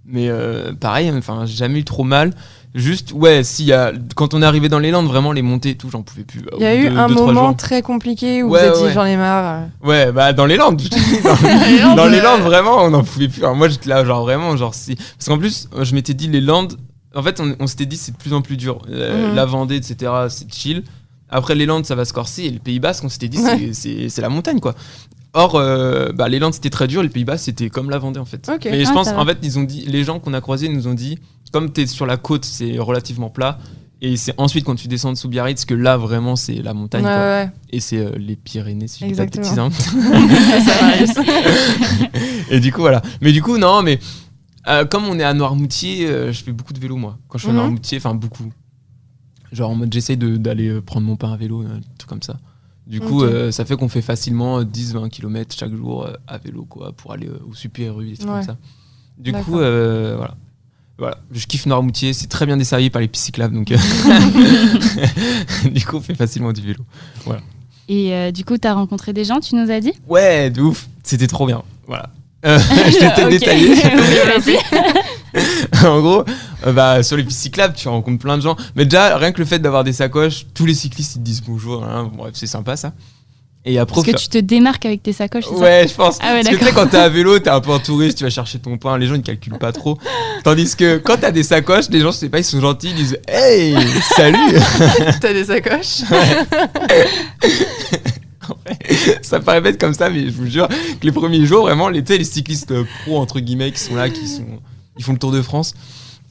Mais euh, pareil, enfin j'ai jamais eu trop mal. Juste ouais, s'il y a quand on est arrivé dans les Landes, vraiment les montées et tout, j'en pouvais plus. Il y a eu un moment très compliqué où Ouais, vous êtes dit j'en ai marre. Ouais, bah dans les Landes. dans, [LAUGHS] dans les Landes, vraiment, on n'en pouvait plus. Alors, moi j'étais là, genre vraiment, genre si. Parce qu'en plus, je m'étais dit les Landes. En fait, on, on s'était dit c'est de plus en plus dur. Euh, Mhm. La Vendée, etc. C'est chill. Après les Landes, ça va se corser. Et le Pays Basque, on s'était dit c'est- Ouais. c'est la montagne quoi. Or, euh, bah, les Landes c'était très dur, les Pays Basque c'était comme la Vendée en fait. Ok. Mais je Ah, pense, en fait, ils ont dit, les gens qu'on a croisés nous ont dit, comme t'es sur la côte, c'est relativement plat. Et c'est ensuite quand tu descends sous Biarritz que là vraiment c'est la montagne. Ouais, quoi. ouais. Et c'est euh, les Pyrénées si je dis pas de Exactement. bêtises, hein. [LAUGHS] [LAUGHS] [LAUGHS] Et du coup, voilà. Mais du coup, non, mais euh, comme on est à Noirmoutier, euh, je fais beaucoup de vélo, moi. Quand je suis Mhm. à Noirmoutier, enfin, beaucoup. Genre, en mode, j'essaye d'aller prendre mon pain à vélo, tout comme ça. Du coup, ça fait qu'on fait facilement 10-20 km chaque jour à vélo, quoi, pour aller au Super des trucs Ouais. comme ça. Du coup, voilà. Voilà, je kiffe Noirmoutier, c'est très bien desservi par les pistes cyclables, donc euh, [LAUGHS] du coup on fait facilement du vélo. Et euh, du coup, t'as rencontré des gens, tu nous as dit? Ouais, de ouf, c'était trop bien. Voilà. Euh, [LAUGHS] [LAUGHS] je t'ai peut-être détaillé. Oui, en gros, euh, bah, sur les pistes cyclables, tu rencontres plein de gens. Mais déjà, rien que le fait d'avoir des sacoches, tous les cyclistes ils te disent bonjour. hein. Bon, bref, c'est sympa ça. Et après, Parce que tu te démarques avec tes sacoches, ça Ouais, je pense. Ah ouais, Parce que tu sais, quand t'es à [LAUGHS] vélo, t'es un peu en touriste, tu vas chercher ton pain, les gens ils calculent pas trop. [LAUGHS] Tandis que quand t'as des sacoches, les gens, je sais pas, ils sont gentils, ils disent Hey, [LAUGHS] salut. T'as des sacoches Ça paraît bête comme ça, mais je vous jure que les premiers jours, vraiment, les, les cyclistes pro, entre guillemets, qui sont là, qui sont, ils font le Tour de France,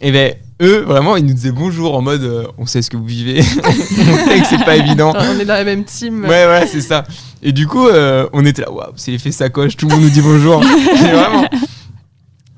et ben eux, vraiment, ils nous disaient bonjour en mode euh, On sait ce que vous vivez, [LAUGHS] on sait que c'est pas évident. On est dans la même team. Ouais, ouais, c'est ça. Et du coup, euh, on était là, waouh, c'est l'effet sacoche, tout le monde nous dit bonjour. [LAUGHS] Et vraiment.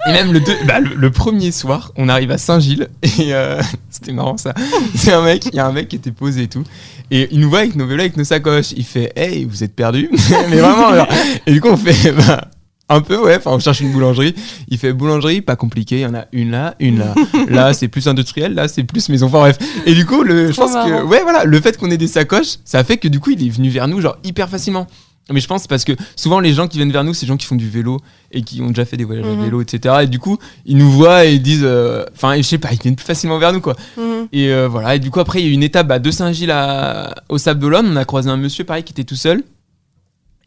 Et même le, deux- bah, le, le premier soir, on arrive à Saint-Gilles [LAUGHS] et euh, c'était marrant ça. C'est un mec, il y a un mec qui était posé et tout. Et il nous voit avec nos vélos, avec nos sacoches. Il fait, hey, vous êtes perdus Mais vraiment. Et du coup, on fait, bah, un peu, ouais, enfin, on cherche une boulangerie. Il fait boulangerie, pas compliqué. Il y en a une là, une là. [LAUGHS] Là, c'est plus industriel, là, c'est plus maison. Enfin, bref. Et du coup, le, je pense que, marrant. ouais, voilà, le fait qu'on ait des sacoches, ça fait que du coup, il est venu vers nous, genre, hyper facilement. Mais je pense parce que souvent les gens qui viennent vers nous, c'est des gens qui font du vélo et qui ont déjà fait des voyages Mhm. à vélo, etc. Et du coup, ils nous voient et ils disent, euh, enfin, je sais pas, ils viennent plus facilement vers nous, quoi. Mhm. Et euh, voilà. Et du coup, après, il y a eu une étape bah, de Saint-Gilles à- au Sable d'Olonne. On a croisé un monsieur, pareil, qui était tout seul.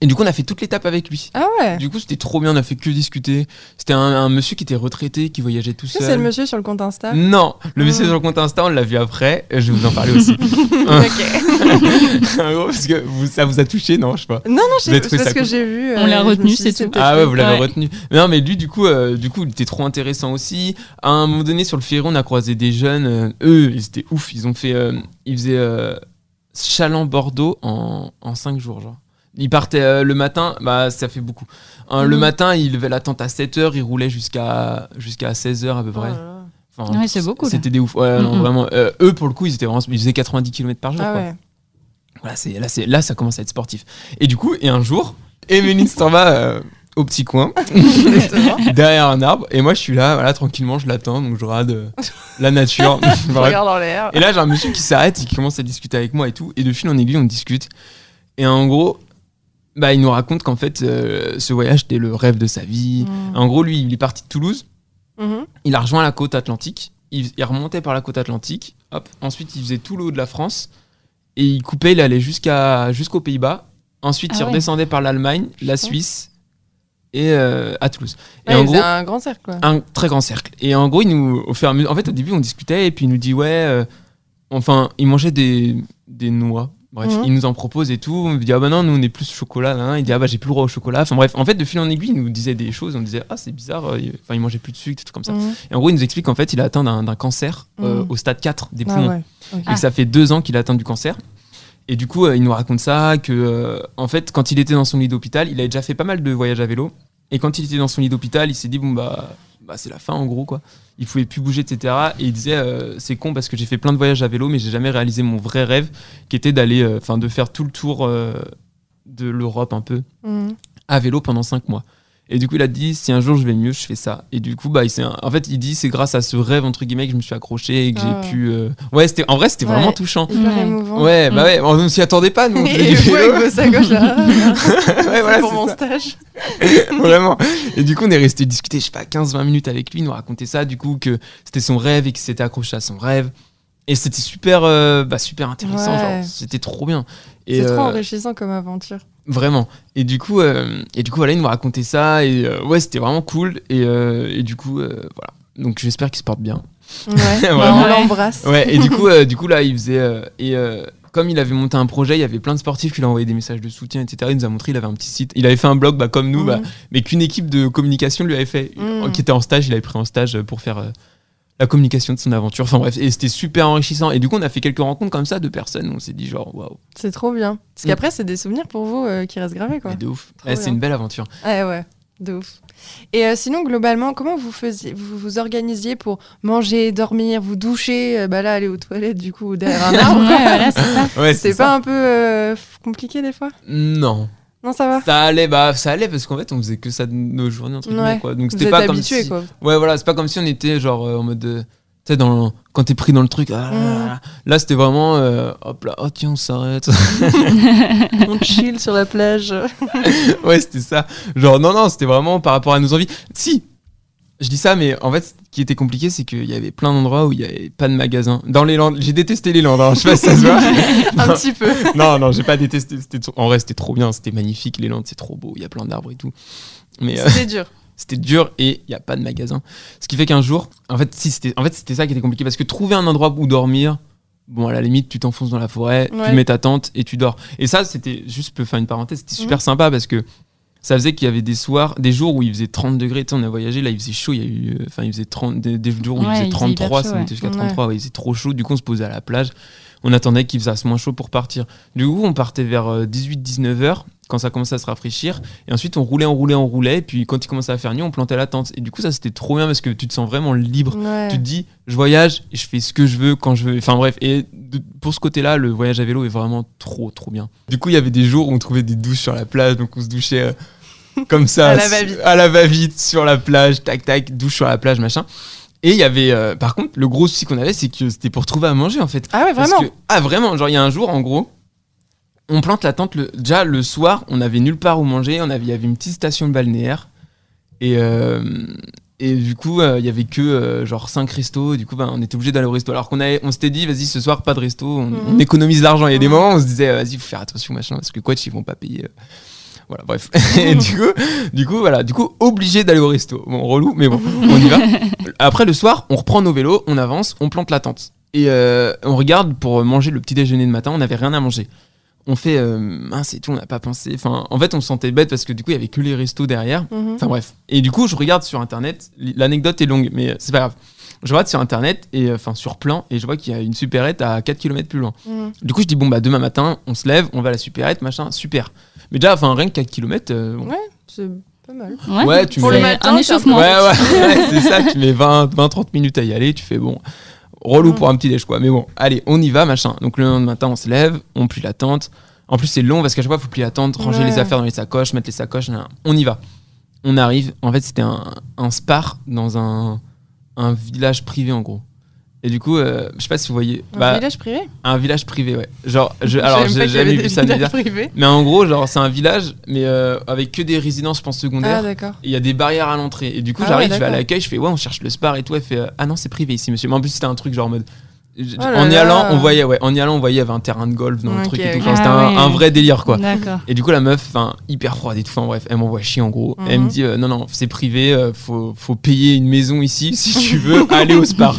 Et du coup, on a fait toute l'étape avec lui. Ah ouais Du coup, c'était trop bien. On a fait que discuter. C'était un, un monsieur qui était retraité, qui voyageait tout Ça, seul. c'est le monsieur sur le compte Insta Non, le monsieur Ah. sur le compte Insta, on l'a vu après. Je vais vous en parler aussi. [LAUGHS] Ok. [LAUGHS] Parce que vous- ça vous a touché, non Je sais pas. Non, non, Vous avez c'est parce que j'ai vu. On l'a je me retenu, c'est tout. Ah ouais, vous l'avez Ouais. retenu. Mais non, mais lui, du coup, euh, du coup, il était trop intéressant aussi. À un moment donné, sur le ferry, on a croisé des jeunes. euh, eux, ils étaient ouf. Ils ont fait, euh, ils faisaient euh, Chaland-Bordeaux en, en 5 jours, genre. Ils partaient euh, le matin, bah ça fait beaucoup. Hein, Le Mhm. matin, ils levaient la tente à 7h, ils roulaient jusqu'à jusqu'à 16h à peu Oh près. là là. Enfin, Ouais, c'est beaucoup, là. C'était des ouf. Ouais, non, vraiment. Euh, eux, pour le coup, ils étaient vraiment, ils faisaient 90 km par jour. Ah quoi. ouais. Voilà, c'est là, c'est là, ça commence à être sportif. Et du coup, et un jour, Emeline s'en va euh, au petit coin, [LAUGHS] derrière un arbre, et moi, je suis là, voilà, tranquillement, je l'attends, donc je regarde euh, la nature. [LAUGHS] Je [LAUGHS] Bref. regarde en l'air. Et là, j'ai un monsieur qui s'arrête et qui commence à discuter avec moi et tout, et de fil en aiguille, on discute. Et en gros, bah, il nous raconte qu'en fait, euh, ce voyage était le rêve de sa vie. Mhm. En gros, lui, il est parti de Toulouse. Mhm. Il a rejoint la côte atlantique. Il, il remontait par la côte atlantique. Hop. Ensuite, il faisait tout le haut de la France. Et il coupait, il allait jusqu'à, jusqu'aux Pays-Bas. Ensuite, Ah il ouais. redescendait par l'Allemagne, la Suisse et euh, à Toulouse. Et Ouais, en gros, un grand cercle, quoi. un très grand cercle. Et en gros, il nous, au fur et à mesure, en fait, au début, on discutait et puis il nous dit ouais, euh, enfin, il mangeait des, des noix. Bref, Mhm. il nous en propose et tout. On lui dit ah bah non, nous on est plus chocolat. nan. Il dit ah bah j'ai plus le droit au chocolat. Enfin bref, en fait, de fil en aiguille, il nous disait des choses. On disait ah c'est bizarre. euh, il- Enfin, il mangeait plus de sucre, des trucs comme ça. Mhm. Et en gros, il nous explique qu'en fait, il a atteint d'un cancer euh, Mhm. au stade 4 des Ah poumons. ouais. Et que ça fait deux ans qu'il a atteint du cancer. Et du coup, euh, il nous raconte ça, que euh, en fait, quand il était dans son lit d'hôpital, il avait déjà fait pas mal de voyages à vélo. Et quand il était dans son lit d'hôpital, il s'est dit, bon, bah, bah c'est la fin en gros, quoi. Il pouvait plus bouger, etc. Et il disait, euh, c'est con parce que j'ai fait plein de voyages à vélo, mais j'ai jamais réalisé mon vrai rêve, qui était d'aller, euh, enfin, de faire tout le tour euh, de l'Europe un peu Mhm. à vélo pendant 5 mois. Et du coup, il a dit si un jour je vais mieux, je fais ça. Et du coup, bah, il en fait, il dit c'est grâce à ce rêve entre guillemets que je me suis accroché et que Ah. j'ai pu. euh, Ouais, c'était en vrai, c'était Ouais. vraiment touchant. Ouais. bah ouais, on s'y attendait pas, nous. on [LAUGHS] Et du vélo. là. [LAUGHS] Ouais, voilà, pour mon ça. stage. [LAUGHS] Vraiment. Et du coup, on est resté discuter, je sais pas, 15-20 minutes avec lui, il nous racontait ça, du coup, que c'était son rêve et qu'il s'était accroché à son rêve. Et c'était super, euh, bah, super intéressant, Ouais. genre, c'était trop bien. C'est trop euh, enrichissant comme aventure. Vraiment. Et du coup, euh, et du coup, voilà, il nous racontait ça et euh, ouais, c'était vraiment cool. Et, et du coup, voilà. Donc j'espère qu'il se porte bien. Ouais. [LAUGHS] Vraiment. On l'embrasse. Ouais. Et du coup, [LAUGHS] du coup là, il faisait et comme il avait monté un projet, il y avait plein de sportifs qui lui envoyaient des messages de soutien, etc. Il nous a montré, il avait un petit site. Il avait fait un blog, bah, comme nous, bah, Mhm. mais qu'une équipe de communication lui avait fait, Mhm. qui était en stage. Il avait pris en stage pour faire la communication de son aventure. Enfin bref, et c'était super enrichissant. Et du coup, on a fait quelques rencontres comme ça de personnes. où On s'est dit genre waouh, C'est trop bien. Parce Mm. qu'après, c'est des souvenirs pour vous euh, qui restent gravés, quoi. mais de ouf. Ouais, c'est une belle aventure. Ouais, ouais, de ouf. Et euh, sinon, globalement, comment vous faisiez, vous vous organisiez pour manger, dormir, vous doucher euh, Bah là, aller aux toilettes, du coup, derrière un [LAUGHS] Ouais, arbre. voilà, c'est ça. Ouais, C'est pas un peu euh, compliqué des fois? Non. Non, ça va Ça allait, bah ça allait parce qu'en fait on faisait que ça de nos journées entre guillemets Ouais. quoi. Donc c'était pas comme habitués, si. quoi. Ouais voilà, c'est pas comme si on était genre euh, en mode. euh, tu sais, dans le- quand t'es pris dans le truc, ah là, là, Mm. là. là c'était vraiment euh, hop là, oh tiens, on s'arrête. [LAUGHS] On chill sur la plage. ouais, c'était ça. Genre, non, non, c'était vraiment par rapport à nos envies. Si, je dis ça, mais en fait, ce qui était compliqué, c'est qu'il y avait plein d'endroits où il n'y avait pas de magasin. Dans les Landes, j'ai détesté les Landes, hein, je sais pas si ça se voit. [LAUGHS] Un Non. petit peu. [LAUGHS] non, non, j'ai pas détesté. En vrai, c'était trop bien, c'était magnifique. Les Landes, c'est trop beau, il y a plein d'arbres et tout. Mais euh, C'était dur. [LAUGHS] c'était dur et il n'y a pas de magasin. Ce qui fait qu'un jour, en fait, si, c'était en fait, c'était ça qui était compliqué parce que trouver un endroit où dormir, bon, à la limite, tu t'enfonces dans la forêt, Ouais. tu mets ta tente et tu dors. Et ça, c'était, juste, je peux faire une parenthèse, c'était super sympa parce que ça faisait qu'il y avait des soirs, des jours où il faisait 30 degrés. Tu sais, on a voyagé, là, il faisait chaud, il y a eu, euh, enfin, il faisait 30, des, des jours où Ouais, il faisait il faisait hyper 33, chaud, ça ouais. montait jusqu'à Ouais. 33, ouais, il faisait trop chaud. Du coup, on se posait à la plage. On attendait qu'il fasse moins chaud pour partir. Du coup, on partait vers 18-19 heures quand ça commençait à se rafraîchir. Et ensuite, on roulait, on roulait, on roulait. Et puis, quand il commençait à faire nuit, on plantait la tente. Et du coup, ça, c'était trop bien parce que tu te sens vraiment libre. Ouais. Tu te dis, je voyage et je fais ce que je veux quand je veux. Enfin bref, et de- pour ce côté-là, le voyage à vélo est vraiment trop, trop bien. Du coup, il y avait des jours où on trouvait des douches sur la plage, donc on se douchait euh, comme ça, [LAUGHS] À la va-vite. sur la plage, tac, tac, douche sur la plage, machin. Et il y avait, euh, par contre, le gros souci qu'on avait, c'est que c'était pour trouver à manger en fait. Ah ouais, Parce vraiment que- ah vraiment, genre il y a un jour en gros, on plante la tente le, déjà le soir, on avait nulle part où manger, on avait il y avait une petite station balnéaire et euh, et du coup euh, il y avait que euh, genre 5 restos, du coup bah, on était obligé d'aller au resto alors qu'on avait on s'était dit vas-y ce soir pas de resto, on, Mhm. on économise l'argent, il y a des Mhm. moments où on se disait euh, vas-y faut faire attention machin parce que coach ils vont pas payer euh. voilà, bref. [LAUGHS] et du coup, du coup, voilà, du coup, obligé d'aller au resto. Bon, relou, mais bon, on y va. Après, le soir, on reprend nos vélos, on avance, on plante la tente. Et euh, on regarde pour manger le petit déjeuner de matin, on n'avait rien à manger. On fait, euh, mince et tout, on n'a pas pensé. Enfin, en fait, on se sentait bête parce que du coup, il y avait que les restos derrière. Mhm. Enfin bref. Et du coup, je regarde sur internet. L'anecdote est longue, mais euh, c'est pas grave. Je regarde sur internet et euh, enfin sur plan et je vois qu'il y a une supérette à 4 km plus loin. Mhm. Du coup, je dis bon bah demain matin, on se lève, on va à la supérette, machin, super. Mais déjà, enfin rien que 4 km, Ouais, c'est pas mal. Ouais, tu Pour mets- le matin, un échauffement. Ouais, ouais, ouais, [LAUGHS] c'est ça, tu mets 20, 20, 30 minutes à y aller, tu fais bon, relou Mm. pour un petit déj, quoi. Mais bon, allez, on y va, machin. Donc le lendemain matin, on se lève, on plie la tente. En plus, c'est long parce qu'à chaque fois, il faut plier la tente, ranger Ouais. les affaires dans les sacoches, mettre les sacoches, on y va. On arrive, en fait, c'était un, un spar dans un, un village privé, en gros. Et du coup, euh, je sais pas si vous voyez. Un bah, village privé un village privé, ouais. Genre, je, alors, j'ai jamais vu ça privés. Mais en gros, genre, c'est un village, mais euh, avec que des résidences, je pense, secondaires. Ah, il y a des barrières à l'entrée. Et du coup, Ah j'arrive, ouais, je vais à l'accueil, je fais ouais, on cherche le spar et tout. Elle fait euh, ah non, c'est privé ici, monsieur. Mais en plus, c'était un truc genre en mode. Oh en y allant, on voyait, ouais, en y allant, on voyait, il y avait un terrain de golf dans le truc et tout. Enfin, c'était Ah un, vrai délire, quoi. Et du coup, la meuf, enfin, hyper froide et tout. Enfin, bref, elle m'envoie chier en gros. Elle Mhm. me dit euh, non, non, c'est privé, euh, faut, faut payer une maison ici si tu veux [LAUGHS] aller au spar.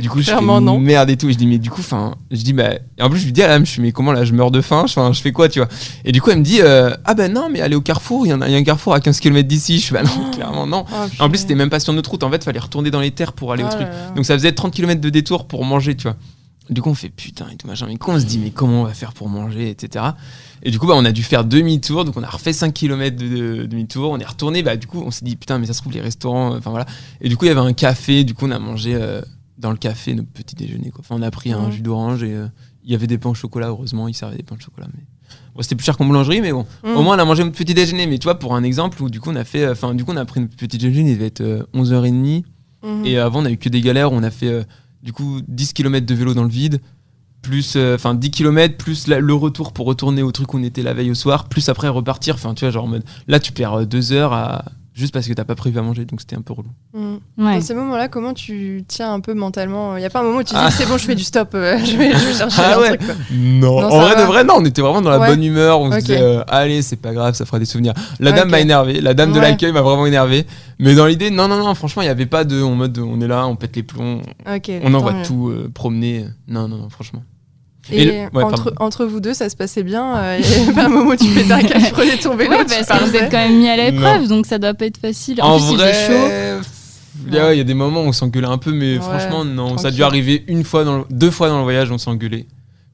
du coup, je fais non. merde et tout. Et je dis, mais du coup, enfin, je dis, bah, et en plus, je lui dis à la je suis, mais comment là, je meurs de faim, Enfin, je fais quoi, tu vois? Et du coup, elle me dit, euh, ah ben non, mais allez au carrefour, il y, en a, il y a un carrefour à 15 km d'ici. Je fais, bah non, clairement, non. Oh, En plus, c'était même pas sur notre route. En fait, fallait retourner dans les terres pour aller au Oh truc. Donc ça faisait 30 km de détour pour manger, tu vois. Du coup, on fait putain et tout machin. Mais quand on se dit, mais comment on va faire pour manger, etc. Et du coup, bah, on a dû faire demi-tour. Donc on a refait 5 km de, de- demi-tour. On est retourné. Bah, du coup, on s'est dit, putain, mais ça se trouve, les restaurants. Enfin voilà. Et du coup, il y avait un café. Du coup, on a mangé euh, dans le café notre petit déjeuner. Quoi. Enfin, on a pris un jus d'orange et euh, il y avait des pains au chocolat. Heureusement, ils servaient des pains au chocolat. Mais bon, c'était plus cher qu'en boulangerie, mais bon. Mhm. Au moins, on a mangé notre petit déjeuner. Mais tu vois, pour un exemple où du coup, on a fait. euh, Enfin, du coup, on a pris notre petit déjeuner. Il devait être euh, 11h30. Mhm. Et avant, on a eu que des galères. On a fait du coup 10 km de vélo dans le vide, plus euh, enfin 10 km, plus le retour pour retourner au truc où on était la veille au soir, plus après repartir. Enfin, tu vois, genre là, tu perds euh, deux heures à juste parce que t'as pas prévu à manger, donc c'était un peu relou. Mhm. Ouais. Dans ces moments-là, comment tu tiens un peu mentalement? Il n'y a pas un moment où tu dis Ah. c'est bon, je fais du stop, euh, [LAUGHS] je, vais, je vais [LAUGHS] chercher Ah un ouais. truc. quoi. Non, Non, en vrai va. de vrai, non, on était vraiment dans la Ouais. bonne humeur. On se disait, euh, allez, c'est pas grave, ça fera des souvenirs. La dame m'a énervé, la dame de l'accueil m'a vraiment énervé. Mais dans l'idée, non, non, non, franchement, il y avait pas de en mode on est là, on pète les plombs, Ok, on envoie tout euh, promener. Non, non, non, franchement. Et, Et le- ouais, entre, vous deux, ça se passait bien euh, Il un moment où tu pétais un [LAUGHS] câble, tu prenais ton vélo, Ouais, tu parce que vous êtes quand même mis à l'épreuve, donc ça doit pas être facile. En, En plus, il vrai, faisait chaud. il y a il y a des moments où on s'engueulait un peu, mais Ouais, franchement, non. Ça a dû arriver une fois, dans le- deux fois dans le voyage, on s'est engueulé.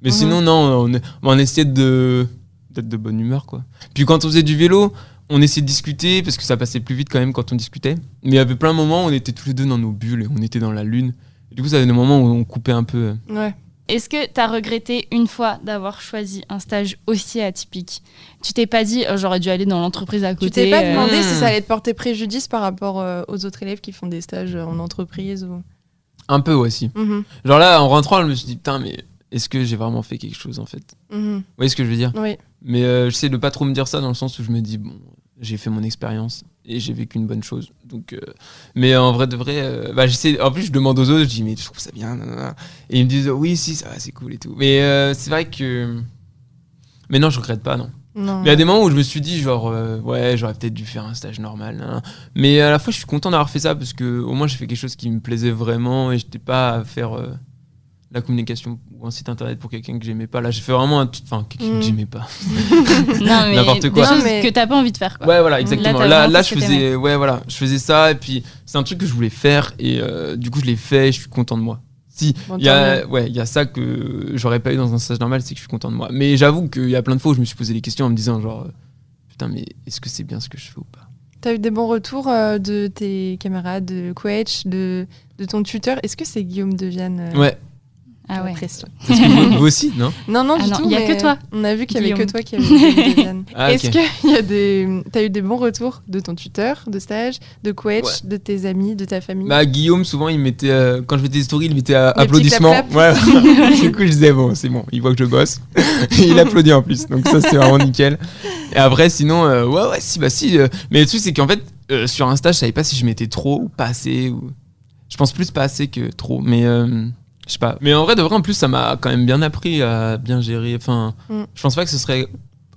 Mais Mhm. sinon, non, on, on essayait de d'être de bonne humeur, quoi. Puis quand on faisait du vélo, on essayait de discuter, parce que ça passait plus vite quand même quand on discutait. Mais il y avait plein de moments où on était tous les deux dans nos bulles et on était dans la lune. Et du coup, ça avait des moments où on coupait un peu. Ouais. Est-ce que tu as regretté une fois d'avoir choisi un stage aussi atypique? Tu t'es pas dit, oh, j'aurais dû aller dans l'entreprise à côté Tu t'es pas euh, demandé Hmm. si ça allait te porter préjudice par rapport euh, aux autres élèves qui font des stages euh, en entreprise ou... Un peu aussi. Mhm, Genre là, en rentrant, je me suis dit, putain, mais est-ce que j'ai vraiment fait quelque chose en fait? Mhm. Vous voyez ce que je veux dire? Oui. Mais euh, j'essaie de pas trop me dire ça dans le sens où je me dis, bon, j'ai fait mon expérience. Et j'ai vécu une bonne chose. Donc, euh, mais en vrai de vrai, euh, bah, j'essaie. En plus, je demande aux autres, je dis mais je trouve ça bien, nanana. et ils me disent oui, si, ça c'est cool et tout. Mais euh, c'est vrai que. Mais non, je regrette pas, non. Non. Mais il y a des moments où je me suis dit, genre, ouais, j'aurais peut-être dû faire un stage normal. nanana. Mais à la fois, je suis content d'avoir fait ça parce que au moins, j'ai fait quelque chose qui me plaisait vraiment et j'étais pas à faire la communication ou un site internet pour quelqu'un que j'aimais pas. Là, j'ai fait vraiment un. Enfin, quelqu'un Mm. que j'aimais pas. [LAUGHS] Non, mais N'importe quoi. Des choses mais- que t'as pas envie de faire, quoi. Ouais, voilà, exactement. Là, là, je faisais, ouais, voilà, je faisais ça et puis c'est un truc que je voulais faire et euh, du coup, je l'ai fait. et Je suis content de moi. Si, Bon, il y a, ouais, il y a ça que j'aurais pas eu dans un stage normal, c'est que je suis content de moi. Mais j'avoue qu'il y a plein de fois où je me suis posé des questions en me disant genre, euh, putain, mais est-ce que c'est bien ce que je fais ou pas? T'as eu des bons retours euh, de tes camarades, de Quetch, de, de ton tuteur? Est-ce que c'est Guillaume Deviane euh, Ouais. Ah ouais. Pression. Parce que vous, vous aussi, non? Non, non, Ah du non, tout. il y a que toi, On a vu qu'il y avait que toi qui avait Deviane. [LAUGHS] Ah, Est-ce que y a des... t'as eu des bons retours de ton tuteur de stage, de Quetch, Ouais. de tes amis, de ta famille? Bah Guillaume, souvent il mettait, euh, quand je mettais des stories, il mettait euh, applaudissements. Ouais. [LAUGHS] [LAUGHS] du coup, je disais bon, c'est bon, il voit que je bosse. il applaudit en plus, donc ça c'est vraiment nickel. Et après, sinon, euh, ouais, ouais, si, bah si. euh, mais le truc c'est qu'en fait, euh, sur Insta, je savais pas si je mettais trop ou pas assez. Ou... Je pense plus pas assez que trop, mais euh, je sais pas. Mais en vrai, de vrai, en plus, ça m'a quand même bien appris à bien gérer. Enfin, Mm. je pense pas que ce serait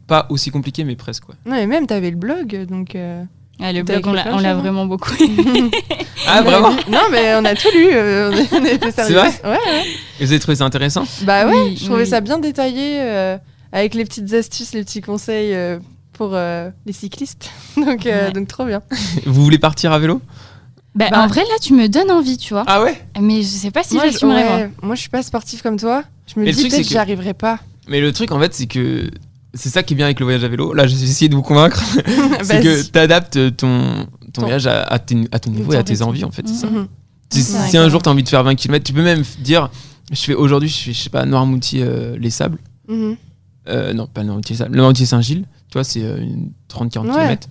pas aussi compliqué, mais presque ouais. Non, mais même t'avais le blog, donc. euh, Ah, le blog, on l'a hein. vraiment beaucoup. [LAUGHS] Ah vraiment Non, mais on a tout lu. euh, on on était sérieux. vrai Ouais, ouais. Et vous avez trouvé ça intéressant Bah ouais, Oui, je trouvais oui. ça bien détaillé, euh, avec les petites astuces, les petits conseils euh, pour euh, les cyclistes. [LAUGHS] donc, euh, Ouais. donc trop bien. Vous voulez partir à vélo? Bah, Bah. en vrai, là, tu me donnes envie, tu vois. Ah ouais? Mais je sais pas si j'assumerais, moi. ouais, moi, je suis pas sportive comme toi. Je me Mais le dis truc, peut-être c'est que que- j'y arriverai pas. Mais le truc, en fait, c'est que c'est ça qui est bien avec le voyage à vélo. Là, j'ai essayé de vous convaincre. [LAUGHS] [LAUGHS] c'est que Vas-y. tu adaptes ton, ton Ton- voyage à, à tes- à ton niveau et à tes envies, en fait. C'est ça. Mhm. Si, si un jour tu as envie de faire 20 km, tu peux même dire je fais aujourd'hui, je fais, je sais pas, Noirmoutier, euh, les Sables. Mhm. Euh, non, pas Noirmoutier, les Sables. Noirmoutier Saint-Gilles, tu vois, c'est euh, une 30-40 Ouais. km.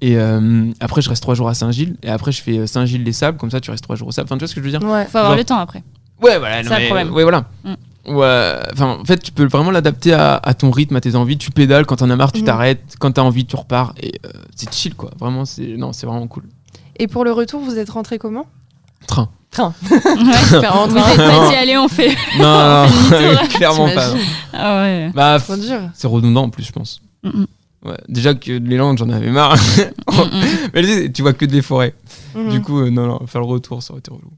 Et euh, après, je reste 3 jours à Saint-Gilles. Et après, je fais euh, Saint-Gilles, les Sables. Comme ça, tu restes 3 jours au Sable. Enfin, tu vois ce que je veux dire? Ouais. Faut avoir Genre- le temps après. Ouais, voilà. non, C'est le problème. Ouais, voilà. Mm. Ouais, en fait, tu peux vraiment l'adapter à, à ton rythme, à tes envies. Tu pédales, quand t'en as marre, tu Mhm. t'arrêtes. Quand t'as envie, tu repars. Et euh, c'est chill, quoi. Vraiment, c'est non, c'est vraiment cool. Et pour le retour, vous êtes rentré comment? Train. Train. [LAUGHS] Ouais. Faire en Vous train. êtes pas dit, allez, on fait. Non, [LAUGHS] fait non, [LAUGHS] clairement pas. Non. Ah ouais. Bah, c'est redondant en plus, je pense. Mm, mm. Ouais. Déjà que les Landes, j'en avais marre. [LAUGHS] Mm, mm. Mais tu vois que des forêts. Mhm. Du coup, euh, non, non, faire le retour, ça aurait été relou.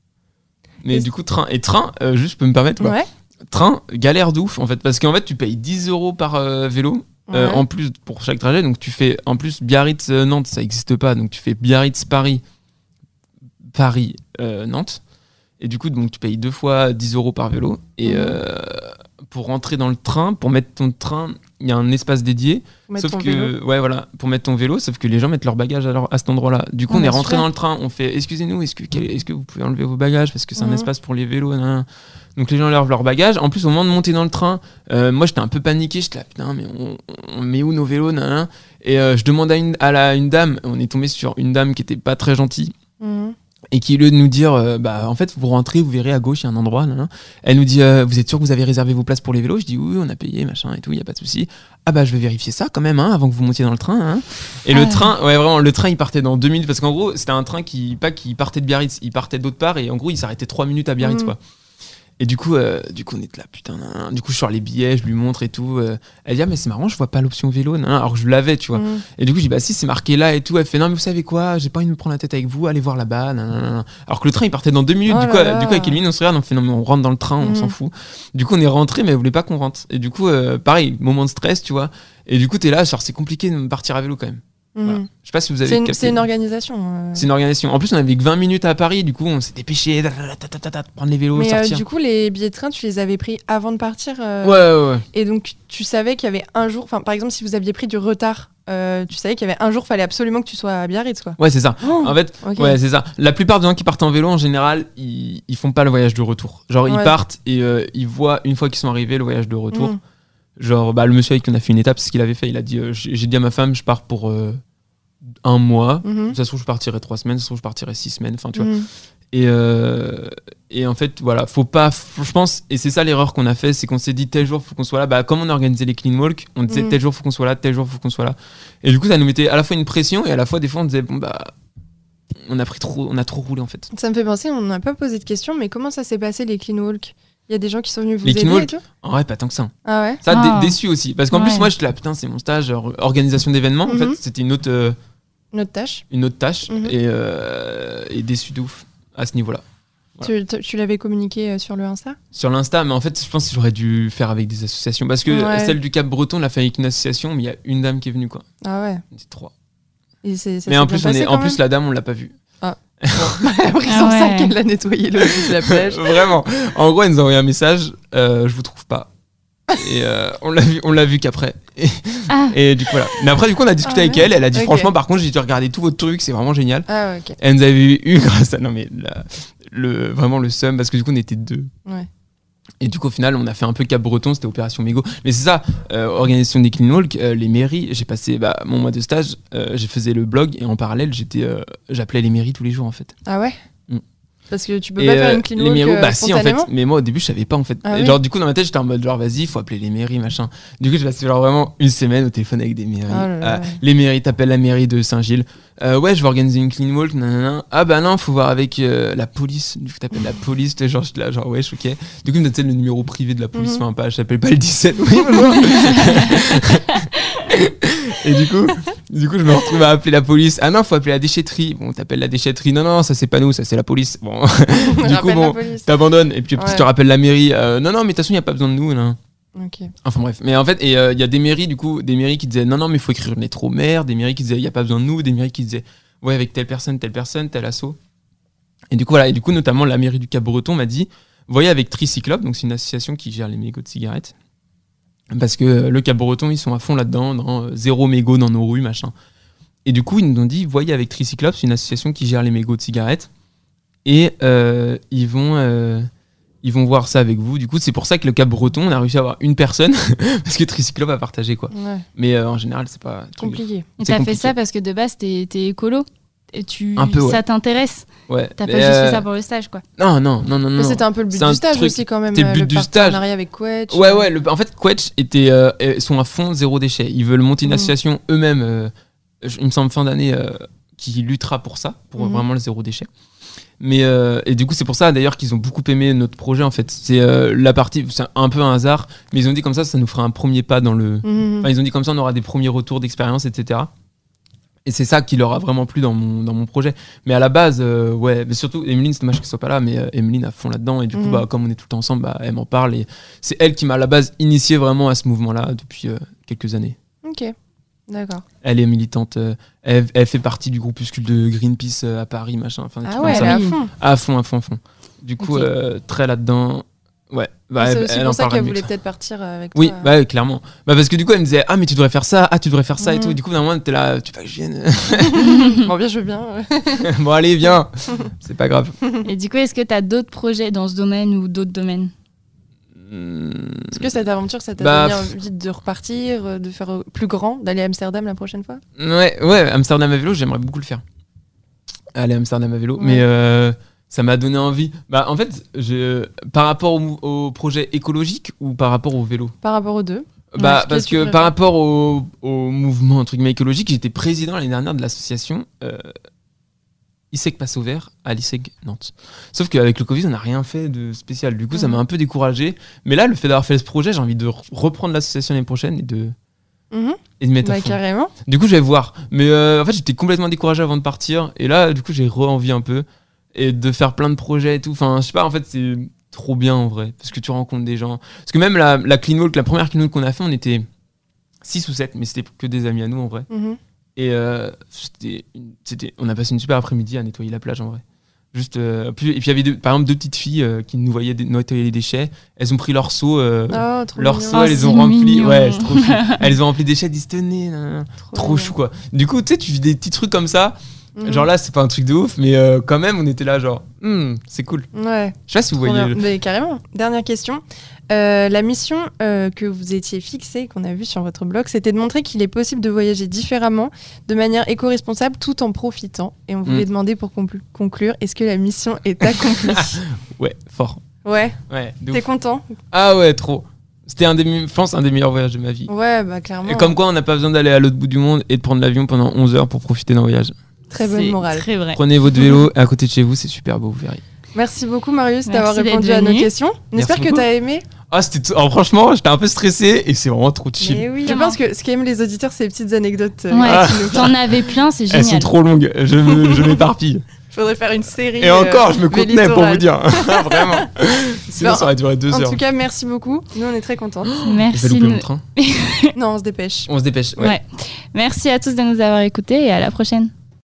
Mais Et du coup, train. Et train, euh, juste, je peux me permettre quoi Ouais. Train, galère d'ouf en fait. Parce qu'en fait, tu payes 10 euros par euh, vélo. Ouais. en plus pour chaque trajet, donc tu fais en plus Biarritz-Nantes, ça n'existe pas, donc tu fais Biarritz-Paris, Paris-Nantes, et du coup donc tu payes deux fois 10 euros par vélo, et Mhm. euh, pour rentrer dans le train, pour mettre ton train, il y a un espace dédié, Mettre sauf que vélo. ouais voilà, pour mettre ton vélo, sauf que les gens mettent leur bagage à, leur- à cet endroit-là. Du coup Ah, on est rentré dans le train, on fait excusez-nous, est-ce que est-ce que vous pouvez enlever vos bagages parce que c'est un Mhm. espace pour les vélos. nan, nan. Donc les gens lèvent leur bagage. En plus, au moment de monter dans le train, euh, moi j'étais un peu paniqué. J'étais là, putain, mais on, on met où nos vélos nan. Et euh, je demande à, une, à la, une dame, on est tombé sur une dame qui était pas très gentille. Mhm. Et qui, au lieu de nous dire, euh, bah, en fait, vous rentrez, vous verrez à gauche, il y a un endroit. nan. Elle nous dit, euh, vous êtes sûr que vous avez réservé vos places pour les vélos? Je dis, oui, on a payé, machin et tout, il n'y a pas de souci. Ah, bah, je vais vérifier ça quand même, hein, avant que vous montiez dans le train. hein. Et le Ah. train, ouais, vraiment, le train, il partait dans deux minutes. Parce qu'en gros, c'était un train qui, pas qui partait de Biarritz, il partait d'autre part. Et en gros, il s'arrêtait trois minutes à Biarritz, Mhm. quoi. Et du coup, euh, du coup, on était là, putain. nan, nan. Du coup, je sors les billets, je lui montre et tout. euh. elle dit, ah, mais c'est marrant, je vois pas l'option vélo. nan. Alors que je l'avais, tu vois. Mhm. Et du coup, je dis, bah si, c'est marqué là et tout. Elle fait, non, mais vous savez quoi, j'ai pas envie de me prendre la tête avec vous, allez voir là-bas. nan, nan, nan. Alors que le train, il partait dans deux minutes. Oh du, coup, là du coup, avec Eline, on se regarde, on fait, non, mais on rentre dans le train, on Mhm. s'en fout. Du coup, on est rentré, mais elle voulait pas qu'on rentre. Et du coup, euh, pareil, moment de stress, tu vois. Et du coup, t'es là, genre, c'est compliqué de partir à vélo quand même. Voilà. Je sais pas si vous avez C'est une, c'est une organisation. euh. C'est une organisation. En plus, on avait que 20 minutes à Paris, du coup, on s'est dépêché, ta, prendre les vélos, Mais euh, du coup, les billets de train, tu les avais pris avant de partir euh, Ouais, ouais, ouais. Et donc, tu savais qu'il y avait un jour, enfin, par exemple, si vous aviez pris du retard, tu savais qu'il y avait un jour, fallait absolument que tu sois à Biarritz, quoi. Ouais, c'est ça. Oh, En fait. Ouais, c'est ça. La plupart des gens qui partent en vélo, en général, ils, ils font pas le voyage de retour. Genre, ils partent et ils voient, une fois qu'ils sont arrivés, le voyage de retour. Mhm. Genre, bah, le monsieur avec qui on a fait une étape, c'est ce qu'il avait fait. Il a dit euh, J'ai j'ai dit à ma femme, je pars pour euh, un mois. Mhm. Ça se trouve, je partirai trois semaines. Ça se trouve, je partirai six semaines. Enfin, tu vois. Mhm. Et, euh, et en fait, voilà, faut pas, faut- je pense, et c'est ça l'erreur qu'on a fait, c'est qu'on s'est dit tel jour faut qu'on soit là. Bah, comme on a organisé les clean walk, on disait Mhm. tel jour faut qu'on soit là, tel jour faut qu'on soit là. Et du coup, ça nous mettait à la fois une pression et à la fois des fois on disait bon bah, on a pris trop, on a trop roulé en fait. Ça me fait penser, on n'a pas posé de questions, mais comment ça s'est passé les clean walk Il y a des gens qui sont venus vous Les aider clean et walk tout? En vrai, pas tant que ça. Ah ouais? Ça, Ah. dé- déçu aussi. Parce qu'en plus, moi, j'étais là, putain, c'est mon stage, or- organisation d'événements. En Mhm. fait, c'était une autre, euh, Notre tâche une autre tâche. Mhm. et, euh, et déçu de ouf à ce niveau-là. Tu, tu- tu l'avais communiqué euh, sur le Insta? Sur l'Insta, mais en fait, je pense que j'aurais dû faire avec des associations. Parce que Ouais. celle du Cap Breton, on l'a fait avec une association, mais il y a une dame qui est venue, quoi. Ah ouais. On était trois. Et c'est- ça mais en plus, on est, en plus, la dame, on l'a pas vue. Elle a pris Ah son [LAUGHS] ouais. sac, elle a nettoyé le de la plage. [LAUGHS] Vraiment. En gros, elle nous a envoyé un message euh, je vous trouve pas. Et euh, on l'a vu, on l'a vu qu'après. Et, [LAUGHS] Ah. et du coup, voilà. Mais après, du coup, on a discuté Ah avec ouais. elle. Elle a dit franchement, par contre, j'ai dû regarder tous vos trucs, c'est vraiment génial. Ah ouais, ok. Elle nous avait eu grâce à. Non, mais la- le, vraiment le seum, parce que du coup, on était deux. Ouais. Et du coup, au final, on a fait un peu Cap Breton, c'était Opération Mégo. Mais c'est ça, euh, organisation des clean walk, euh, les mairies. J'ai passé bah, mon mois de stage, euh, j'ai faisais le blog et en parallèle, j'étais, euh, j'appelais les mairies tous les jours en fait. Ah ouais? Parce que tu peux Et, pas faire euh, une clean les euh, bah si en fait. Mais moi au début, je savais pas en fait. Ah oui. Genre, du coup, dans ma tête, j'étais en mode genre, vas-y, faut appeler les mairies, machin. Du coup, j'ai passé genre vraiment une semaine au téléphone avec des mairies. Oh là là. Ah, les mairies, t'appelles la mairie de Saint-Gilles. Euh, ouais, je vais organiser une clean walk. nanana. Ah bah non, faut voir avec euh, la police. Du coup, t'appelles la police. T'es genre, là, genre, suis ok. Du coup, me donne le numéro privé de la police. Mhm. Enfin, pas, je t'appelle pas le 17. Oui, [LAUGHS] bonjour. Et du coup, du coup, je me retrouve à appeler la police. Ah non, faut appeler la déchetterie. Bon, t'appelles la déchetterie. Non, non, ça c'est pas nous, ça c'est la police. Bon, [LAUGHS] du coup, bon, t'abandonnes. Et puis, Ouais. tu te rappelles la mairie. Euh, non, non, mais de toute façon, il n'y a pas besoin de nous. Non. Enfin bref, mais en fait, et euh, il y a des mairies du coup, des mairies qui disaient non, non, mais il faut écrire une lettre au maire, des mairies qui disaient il n'y a pas besoin de nous, des mairies qui disaient ouais, avec telle personne, telle personne, tel assaut. Et du coup, voilà, et du coup, notamment la mairie du Cap-Breton m'a dit voyez avec Tricyclope, donc c'est une association qui gère les mégots de cigarettes. Parce que euh, le Cap-Breton, ils sont à fond là-dedans, dans euh, zéro mégot dans nos rues, machin. Et du coup, ils nous ont dit voyez avec Tricyclope, c'est une association qui gère les mégots de cigarettes. Et ils vont. Euh, ils vont voir ça avec vous. Du coup, c'est pour ça que le Cap Breton, on a réussi à avoir une personne [LAUGHS] parce que Tricyclope a partagé quoi. Ouais. Mais euh, en général, c'est pas Compliqué. Et t'as fait ça parce que de base, t'es t'es écolo et tu, Un peu, ouais. ça t'intéresse. Ouais. T'as pas juste euh, fait ça pour le stage, quoi. Non, non, non, non, Mais non. c'était un peu le but du stage truc- aussi quand même. c'était le euh, but du stage. partenariat avec Quetch. Ouais, ouais. le- en fait, Quetch était, euh, euh, sont à fond zéro déchet. Ils veulent monter une Mhm. association eux-mêmes. euh, je- il me semble fin d'année euh, qui luttera pour ça, pour Mhm. vraiment le zéro déchet. Mais euh, et du coup, c'est pour ça d'ailleurs qu'ils ont beaucoup aimé notre projet. En fait, c'est euh, la partie, c'est un peu un hasard, mais ils ont dit comme ça, ça nous fera un premier pas dans le. Mhm. Enfin, ils ont dit comme ça, on aura des premiers retours d'expérience, etc. Et c'est ça qui leur a vraiment plu dans mon, dans mon projet. Mais à la base, euh, ouais, mais surtout, Emeline, c'est dommage qu'elle soit pas là, mais euh, Emeline à fond là-dedans. Et du coup, Mhm. bah, comme on est tout le temps ensemble, bah, elle m'en parle. Et c'est elle qui m'a à la base initié vraiment à ce mouvement-là depuis euh, quelques années. Ok. D'accord. Elle est militante, euh, elle, elle fait partie du groupuscule de Greenpeace euh, à Paris, machin. Enfin, Ah ouais, comme elle est à Oui. fond. À fond, à fond, à fond. Du coup, euh, très là-dedans. Ouais. Bah, c'est elle- aussi elle pour ça qu'elle voulait peut-être partir avec Oui, toi. bah, ouais, clairement. Bah, parce que du coup, elle me disait Ah, mais tu devrais faire ça, ah, tu devrais faire ça et Mhm. tout. Du coup, normalement, t'es là, tu veux pas que je vienne Bon, bien, je veux bien. [LAUGHS] Bon, allez, viens [LAUGHS] C'est pas grave. Et du coup, est-ce que t'as d'autres projets dans ce domaine ou d'autres domaines? Est-ce que cette aventure, ça t'a Bah, donné envie de repartir, euh, de faire euh, plus grand, d'aller à Amsterdam la prochaine fois? Ouais, ouais, Amsterdam à vélo, j'aimerais beaucoup le faire. Aller à Amsterdam à vélo. Ouais. Mais euh, ça m'a donné envie. Bah, en fait, je, par rapport au, projet écologique ou par rapport au vélo? Par rapport aux deux Bah, parce que par rapport au, au mouvement entre guillemets écologique, j'étais président l'année dernière de l'association euh, ISEC Passe au Vert à l'ISEC Nantes. Sauf qu'avec le Covid, on n'a rien fait de spécial. Du coup, ça Mhm. m'a un peu découragé. Mais là, le fait d'avoir fait ce projet, j'ai envie de re- reprendre l'association l'année prochaine et de, Mhm. et de mettre à Bah, fond. carrément. Du coup, je vais voir. Mais euh, en fait, j'étais complètement découragé avant de partir. Et là, du coup, j'ai re-envie un peu. Et de faire plein de projets et tout. Enfin, je sais pas, en fait, c'est trop bien en vrai. Parce que tu rencontres des gens. Parce que même la, la clean walk, la première clean walk qu'on a fait, on était 6 ou 7, mais c'était que des amis à nous en vrai. Mhm. Et euh, c'était, on a passé une super après-midi à nettoyer la plage en vrai. Juste, euh, puis- et puis il y avait deux- par exemple deux petites filles euh, qui nous voyaient nettoyer les déchets. Elles ont pris leur seau. euh, Oh, trop leur mignon. seau, Oh, elles les ont remplis. mignon. Ouais, c'est trop chou. [LAUGHS] Elles ont rempli des déchets, ils disent tenez, nan, nan, nan. trop mignon. chou quoi. Du coup, tu sais, tu vis des petits trucs comme ça. Mhm. Genre là, c'est pas un truc de ouf, mais euh, quand même, on était là, genre, Hmm, c'est cool. Ouais. Je sais pas si vous voyez. le- Mais carrément. Dernière question. Euh, la mission euh, que vous étiez fixée, qu'on a vue sur votre blog, c'était de montrer qu'il est possible de voyager différemment, de manière éco-responsable, tout en profitant. Et on voulait Mm. demander pour conclu- conclure, est-ce que la mission est accomplie [LAUGHS] Ouais, fort. Ouais. Ouais, T'es content? Ah ouais, trop. C'était un des, je pense, un des meilleurs voyages de ma vie. Ouais, bah clairement. Et comme quoi, on n'a pas besoin d'aller à l'autre bout du monde et de prendre l'avion pendant 11 heures pour profiter d'un voyage. Très bonne morale. Très vrai. Prenez votre vélo à côté de chez vous, c'est super beau, vous verrez. Merci beaucoup Marius d'avoir répondu à nos questions. On Merci espère que beaucoup. t'as aimé. Ah, c'était. alors, franchement, j'étais un peu stressé et c'est vraiment trop chill. Mais oui, je Vraiment. pense que ce qu'aiment les auditeurs, c'est les petites anecdotes. euh, Ouais, Ah. nous- t'en avais plein, c'est Elles sont génial. trop longues, je, [LAUGHS] je m'éparpille. Faudrait faire une série. Et euh, encore, je me contenais pour vous dire. [LAUGHS] Vraiment. [LAUGHS] Sinon, Bon, ça aurait duré deux En heures. tout cas, merci beaucoup. Nous, on est très contents. Je vais Merci, louper de- mon train. non, on se dépêche. On se dépêche. ouais. ouais. Merci à tous de nous avoir écoutés et à la prochaine.